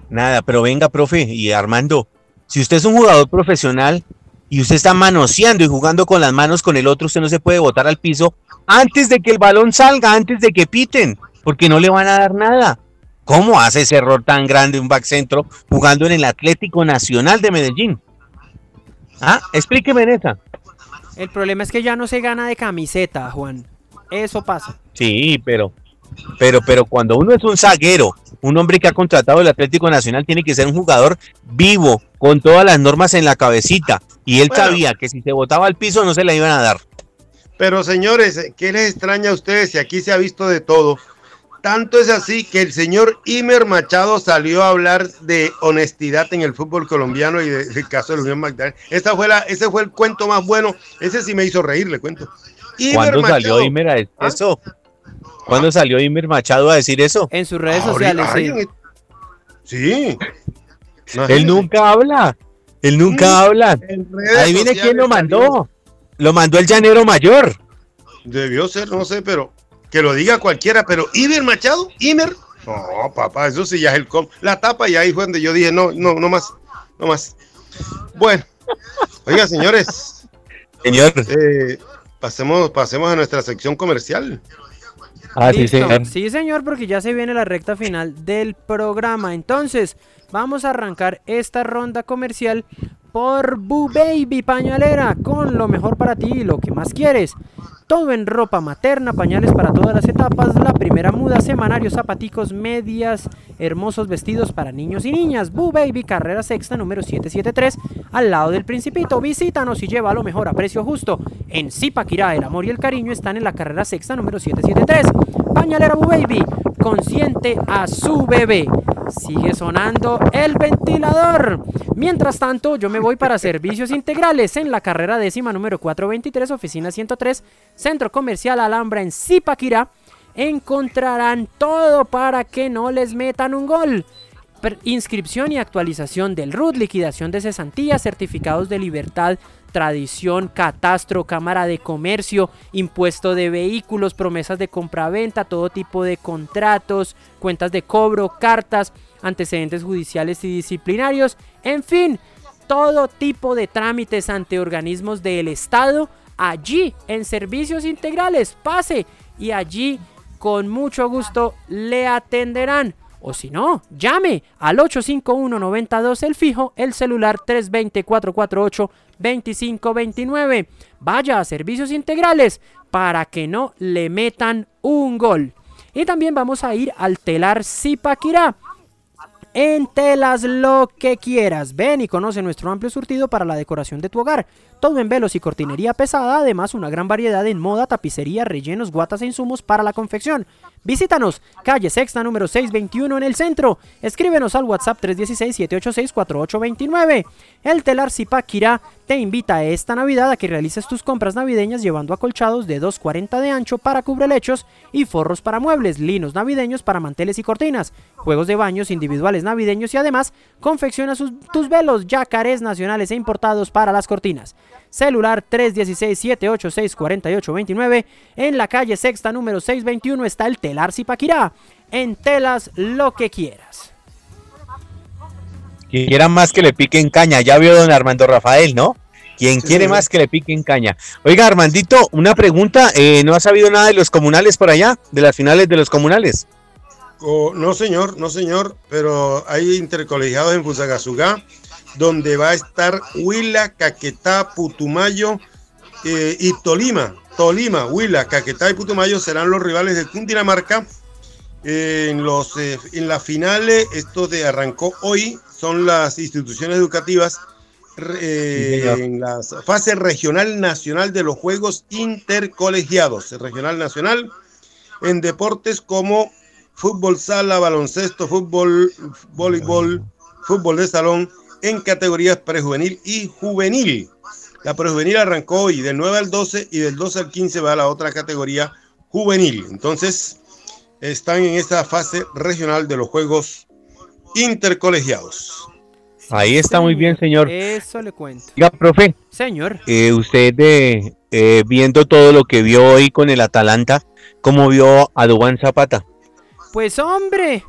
Nada, pero venga, profe, y Armando, si usted es un jugador profesional y usted está manoseando y jugando con las manos con el otro, usted no se puede botar al piso antes de que el balón salga, antes de que piten, porque no le van a dar nada. ¿Cómo hace ese error tan grande un back centro jugando en el Atlético Nacional de Medellín? Ah, explíqueme esa. El problema es que ya no se gana de camiseta, Juan. Eso pasa. Sí, pero, pero, pero cuando uno es un zaguero, un hombre que ha contratado el Atlético Nacional tiene que ser un jugador vivo, con todas las normas en la cabecita. Y él Bueno. sabía que si se botaba al piso no se la iban a dar. Pero señores, ¿qué les extraña a ustedes si aquí se ha visto de todo? Tanto es así que el señor Imer Machado salió a hablar de honestidad en el fútbol colombiano y del caso de la Unión Magdalena. Esta fue la, ese fue el cuento más bueno. Ese sí me hizo reír, le cuento. ¿Cuándo salió Imer a decir ¿Ah? eso? ¿Cuándo salió Imer Machado a decir eso? En sus redes sociales, sí. Sí. Él nunca habla. Él nunca habla. Ahí viene quién lo mandó. Lo mandó el llanero mayor. Debió ser, no sé, pero que lo diga cualquiera, pero Iber Machado, Imer, no, papá, eso sí ya es el com. La tapa y ahí fue donde yo dije, no, no, no más, no más. Bueno, oiga, señores. Señor. Eh, pasemos, pasemos a nuestra sección comercial. Ah, sí, señor. Sí, señor, porque ya se viene la recta final del programa. Entonces, vamos a arrancar esta ronda comercial por Boo Baby Pañalera, con lo mejor para ti y lo que más quieres. Todo en ropa materna, pañales para todas las etapas, la primera muda, semanarios, zapaticos, medias, hermosos vestidos para niños y niñas. Boo Baby, carrera sexta número 773, al lado del Principito. Visítanos y lleva lo mejor a precio justo. En Zipaquirá, el amor y el cariño están en la carrera sexta número 773. Pañalera Boo Baby, consciente a su bebé. Sigue sonando el ventilador. Mientras tanto, yo me voy para servicios integrales en la carrera décima número 423, oficina 103, Centro Comercial Alhambra en Zipaquirá. Encontrarán todo para que no les metan un gol. inscripción y actualización del RUT, liquidación de cesantías, certificados de libertad tradición, catastro, cámara de comercio, impuesto de vehículos, promesas de compraventa, todo tipo de contratos, cuentas de cobro, cartas, antecedentes judiciales y disciplinarios, en fin, todo tipo de trámites ante organismos del Estado allí en servicios integrales. Pase y allí con mucho gusto le atenderán. O si no, llame al 851-92 el fijo, el celular 320-448-2529. Vaya a servicios integrales para que no le metan un gol. Y también vamos a ir al telar Zipaquirá en telas lo que quieras. Ven y conoce nuestro amplio surtido para la decoración de tu hogar. Todo en velos y cortinería pesada, además una gran variedad en moda, tapicería, rellenos, guatas e insumos para la confección. Visítanos, calle Sexta número 621 en el centro. Escríbenos al WhatsApp 316-786-4829. El telar Zipaquirá te invita a esta Navidad a que realices tus compras navideñas llevando acolchados de 2.40 de ancho para cubrelechos y forros para muebles, linos navideños para manteles y cortinas, juegos de baños individuales navideños y además confecciona tus velos yacarés nacionales e importados para las cortinas celular 316-786-4829. En la calle Sexta número 621 está el Telar Zipaquirá. En telas lo que quieras. Quien quiera más que le piquen caña, ya vio don Armando Rafael, ¿no? Quien quiere más que le piquen caña. Oiga, Armandito, una pregunta, eh, ¿no ha sabido nada de los comunales por allá? De las finales de los comunales. no, señor, no, señor, pero hay intercolegiados en Fusagasugá donde va a estar Huila, Caquetá, Putumayo eh, y Tolima. Tolima, Huila, Caquetá y Putumayo serán los rivales de Cundinamarca. en, los, eh, en las finales, esto de arrancó hoy, son las instituciones educativas eh, en la fase regional nacional de los Juegos Intercolegiados, regional nacional, en deportes como fútbol sala, baloncesto, fútbol, voleibol, fútbol de salón, en categorías prejuvenil y juvenil. La prejuvenil arrancó hoy del 9 al 12 y del 12 al 15 va a la otra categoría juvenil. Entonces, están en esta fase regional de los Juegos Intercolegiados. Ahí está muy bien, señor. Eso le cuento. Diga, profe. Señor. Eh, usted, eh, viendo todo lo que vio hoy con el Atalanta, ¿cómo vio a Dubán Zapata? Pues, hombre,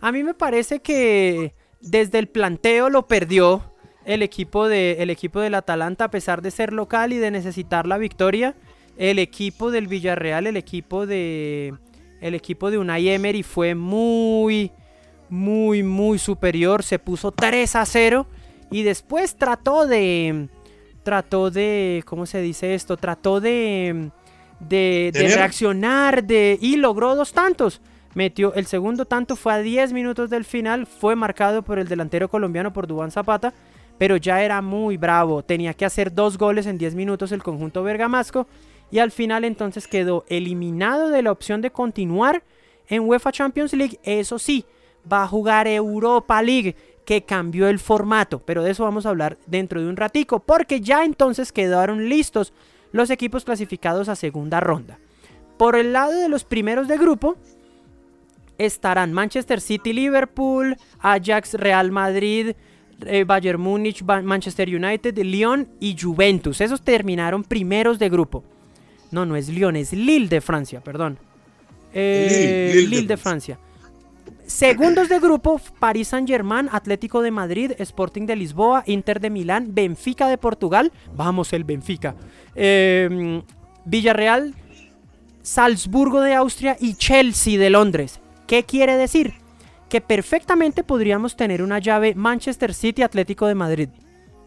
a mí me parece que desde el planteo lo perdió el equipo, de, el equipo del Atalanta a pesar de ser local y de necesitar la victoria. El equipo del Villarreal, el equipo de el equipo de Unai Emery fue muy muy muy superior, se puso 3 a 0 y después trató de trató de ¿cómo se dice esto? Trató de de, de reaccionar de y logró dos tantos. Metió el segundo tanto fue a 10 minutos del final, fue marcado por el delantero colombiano por Dubán Zapata, pero ya era muy bravo, tenía que hacer dos goles en 10 minutos el conjunto bergamasco y al final entonces quedó eliminado de la opción de continuar en UEFA Champions League, eso sí, va a jugar Europa League, que cambió el formato, pero de eso vamos a hablar dentro de un ratico, porque ya entonces quedaron listos los equipos clasificados a segunda ronda. Por el lado de los primeros de grupo estarán Manchester City, Liverpool, Ajax, Real Madrid, eh, Bayern Múnich, Manchester United, Lyon y Juventus. Esos terminaron primeros de grupo. No, no es Lyon, es Lille de Francia, perdón. Eh, Lille, de, Francia. Segundos de grupo, Paris Saint-Germain, Atlético de Madrid, Sporting de Lisboa, Inter de Milán, Benfica de Portugal, vamos el Benfica, em, Villarreal, Salzburgo de Austria y Chelsea de Londres. ¿Qué quiere decir? Que perfectamente podríamos tener una llave Manchester City Atlético de Madrid.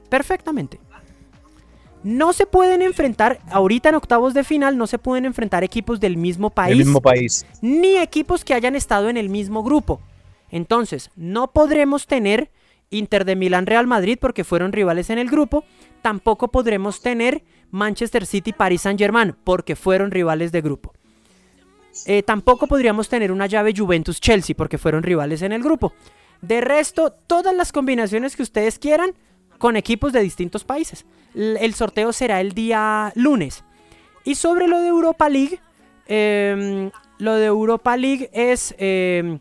Perfectamente. No se pueden enfrentar, ahorita en octavos de final, no se pueden enfrentar equipos del mismo país. mismo país. Ni equipos que hayan estado en el mismo grupo. Entonces, no podremos tener Inter de Milán Real Madrid porque fueron rivales en el grupo. Tampoco podremos tener Manchester City Paris Saint Germain porque fueron rivales de grupo. Eh, tampoco podríamos tener una llave Juventus Chelsea porque fueron rivales en el grupo. De resto, todas las combinaciones que ustedes quieran con equipos de distintos países. El sorteo será el día lunes. Y sobre lo de Europa League, em, lo de Europa League es... Em,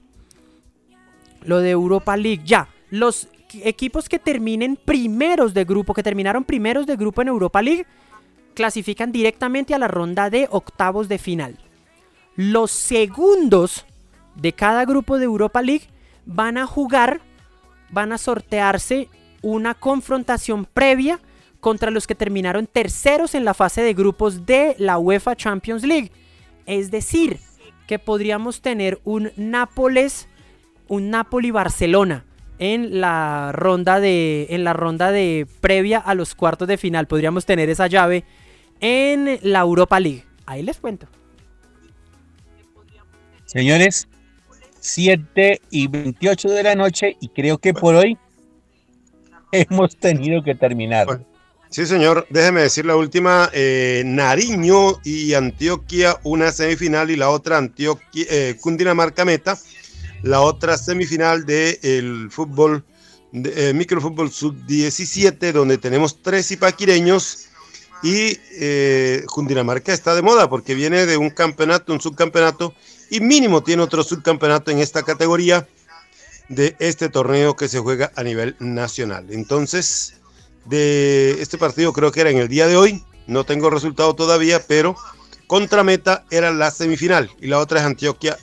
lo de Europa League, ya. Los equipos que terminen primeros de grupo, que terminaron primeros de grupo en Europa League, clasifican directamente a la ronda de octavos de final. Los segundos de cada grupo de Europa League van a jugar, van a sortearse una confrontación previa contra los que terminaron terceros en la fase de grupos de la UEFA Champions League. Es decir, que podríamos tener un Nápoles, un Napoli-Barcelona en la ronda de en la ronda de previa a los cuartos de final. Podríamos tener esa llave en la Europa League. Ahí les cuento. Señores, 7 y 28 de la noche y creo que por hoy hemos tenido que terminar. sí, señor. Déjeme decir la última. Eh, Nariño y Antioquia, una semifinal y la otra Antioquia, eh, Cundinamarca Meta. La otra semifinal del el fútbol, de, eh, microfútbol sub-17, donde tenemos tres ipaquireños. Y Cundinamarca está de moda porque viene de un campeonato, un subcampeonato, y mínimo tiene otro subcampeonato en esta categoría de este torneo que se juega a nivel nacional. Entonces, de este partido creo que era en el día de hoy, no tengo resultado todavía, pero contra Meta era la semifinal y la otra es Antioquia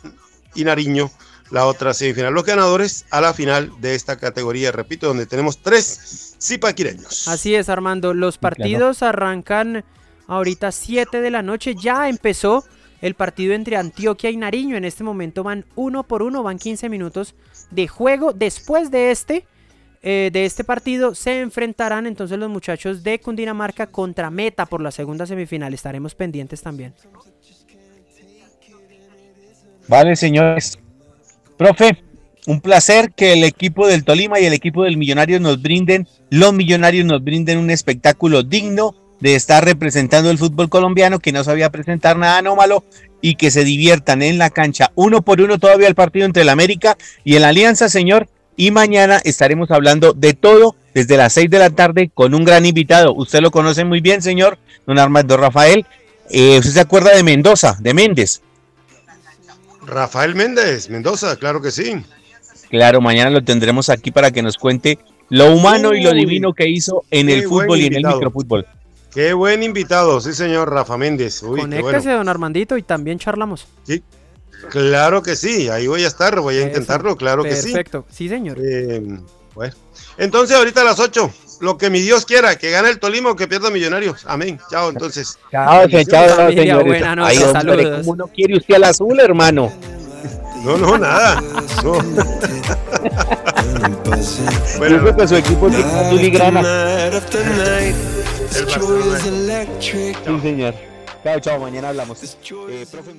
y Nariño, la otra semifinal. Los ganadores a la final de esta categoría, repito, donde tenemos tres zipaquireños. Así es, Armando. Los partidos arrancan ahorita 7 de la noche. Ya empezó el partido entre Antioquia y Nariño. En este momento van uno por uno, van 15 minutos de juego. Después de este, eh, de este partido se enfrentarán entonces los muchachos de Cundinamarca contra Meta por la segunda semifinal. Estaremos pendientes también. Vale, señores. Profe, un placer que el equipo del Tolima y el equipo del Millonarios nos brinden, los Millonarios nos brinden un espectáculo digno de estar representando el fútbol colombiano, que no sabía presentar nada anómalo y que se diviertan en la cancha uno por uno todavía el partido entre el América y el Alianza, señor. Y mañana estaremos hablando de todo desde las seis de la tarde con un gran invitado. Usted lo conoce muy bien, señor, don Armando Rafael. Eh, ¿Usted se acuerda de Mendoza, de Méndez? Rafael Méndez, Mendoza, claro que sí. Claro, mañana lo tendremos aquí para que nos cuente lo humano y lo divino que hizo en el fútbol y en el microfútbol. Qué buen invitado, sí señor, Rafa Méndez. Uy, Conéctese, don Armandito, y también charlamos. Sí, claro que sí, ahí voy a estar, voy a intentarlo, claro que sí. Perfecto, sí señor. Eh, bueno, entonces ahorita a las 8, lo que mi Dios quiera, que gane el Tolima o que pierda Millonarios. Amén. Chao, entonces. Chao, chao, señor. Ahí, saludos. ¿Cómo no quiere usted al azul, hermano? No, no, nada. No. [laughs] bueno, Yo creo que su equipo es azul y grana. El Barcelona. Sí, señor. Chao, chao, mañana hablamos. Eh, profe,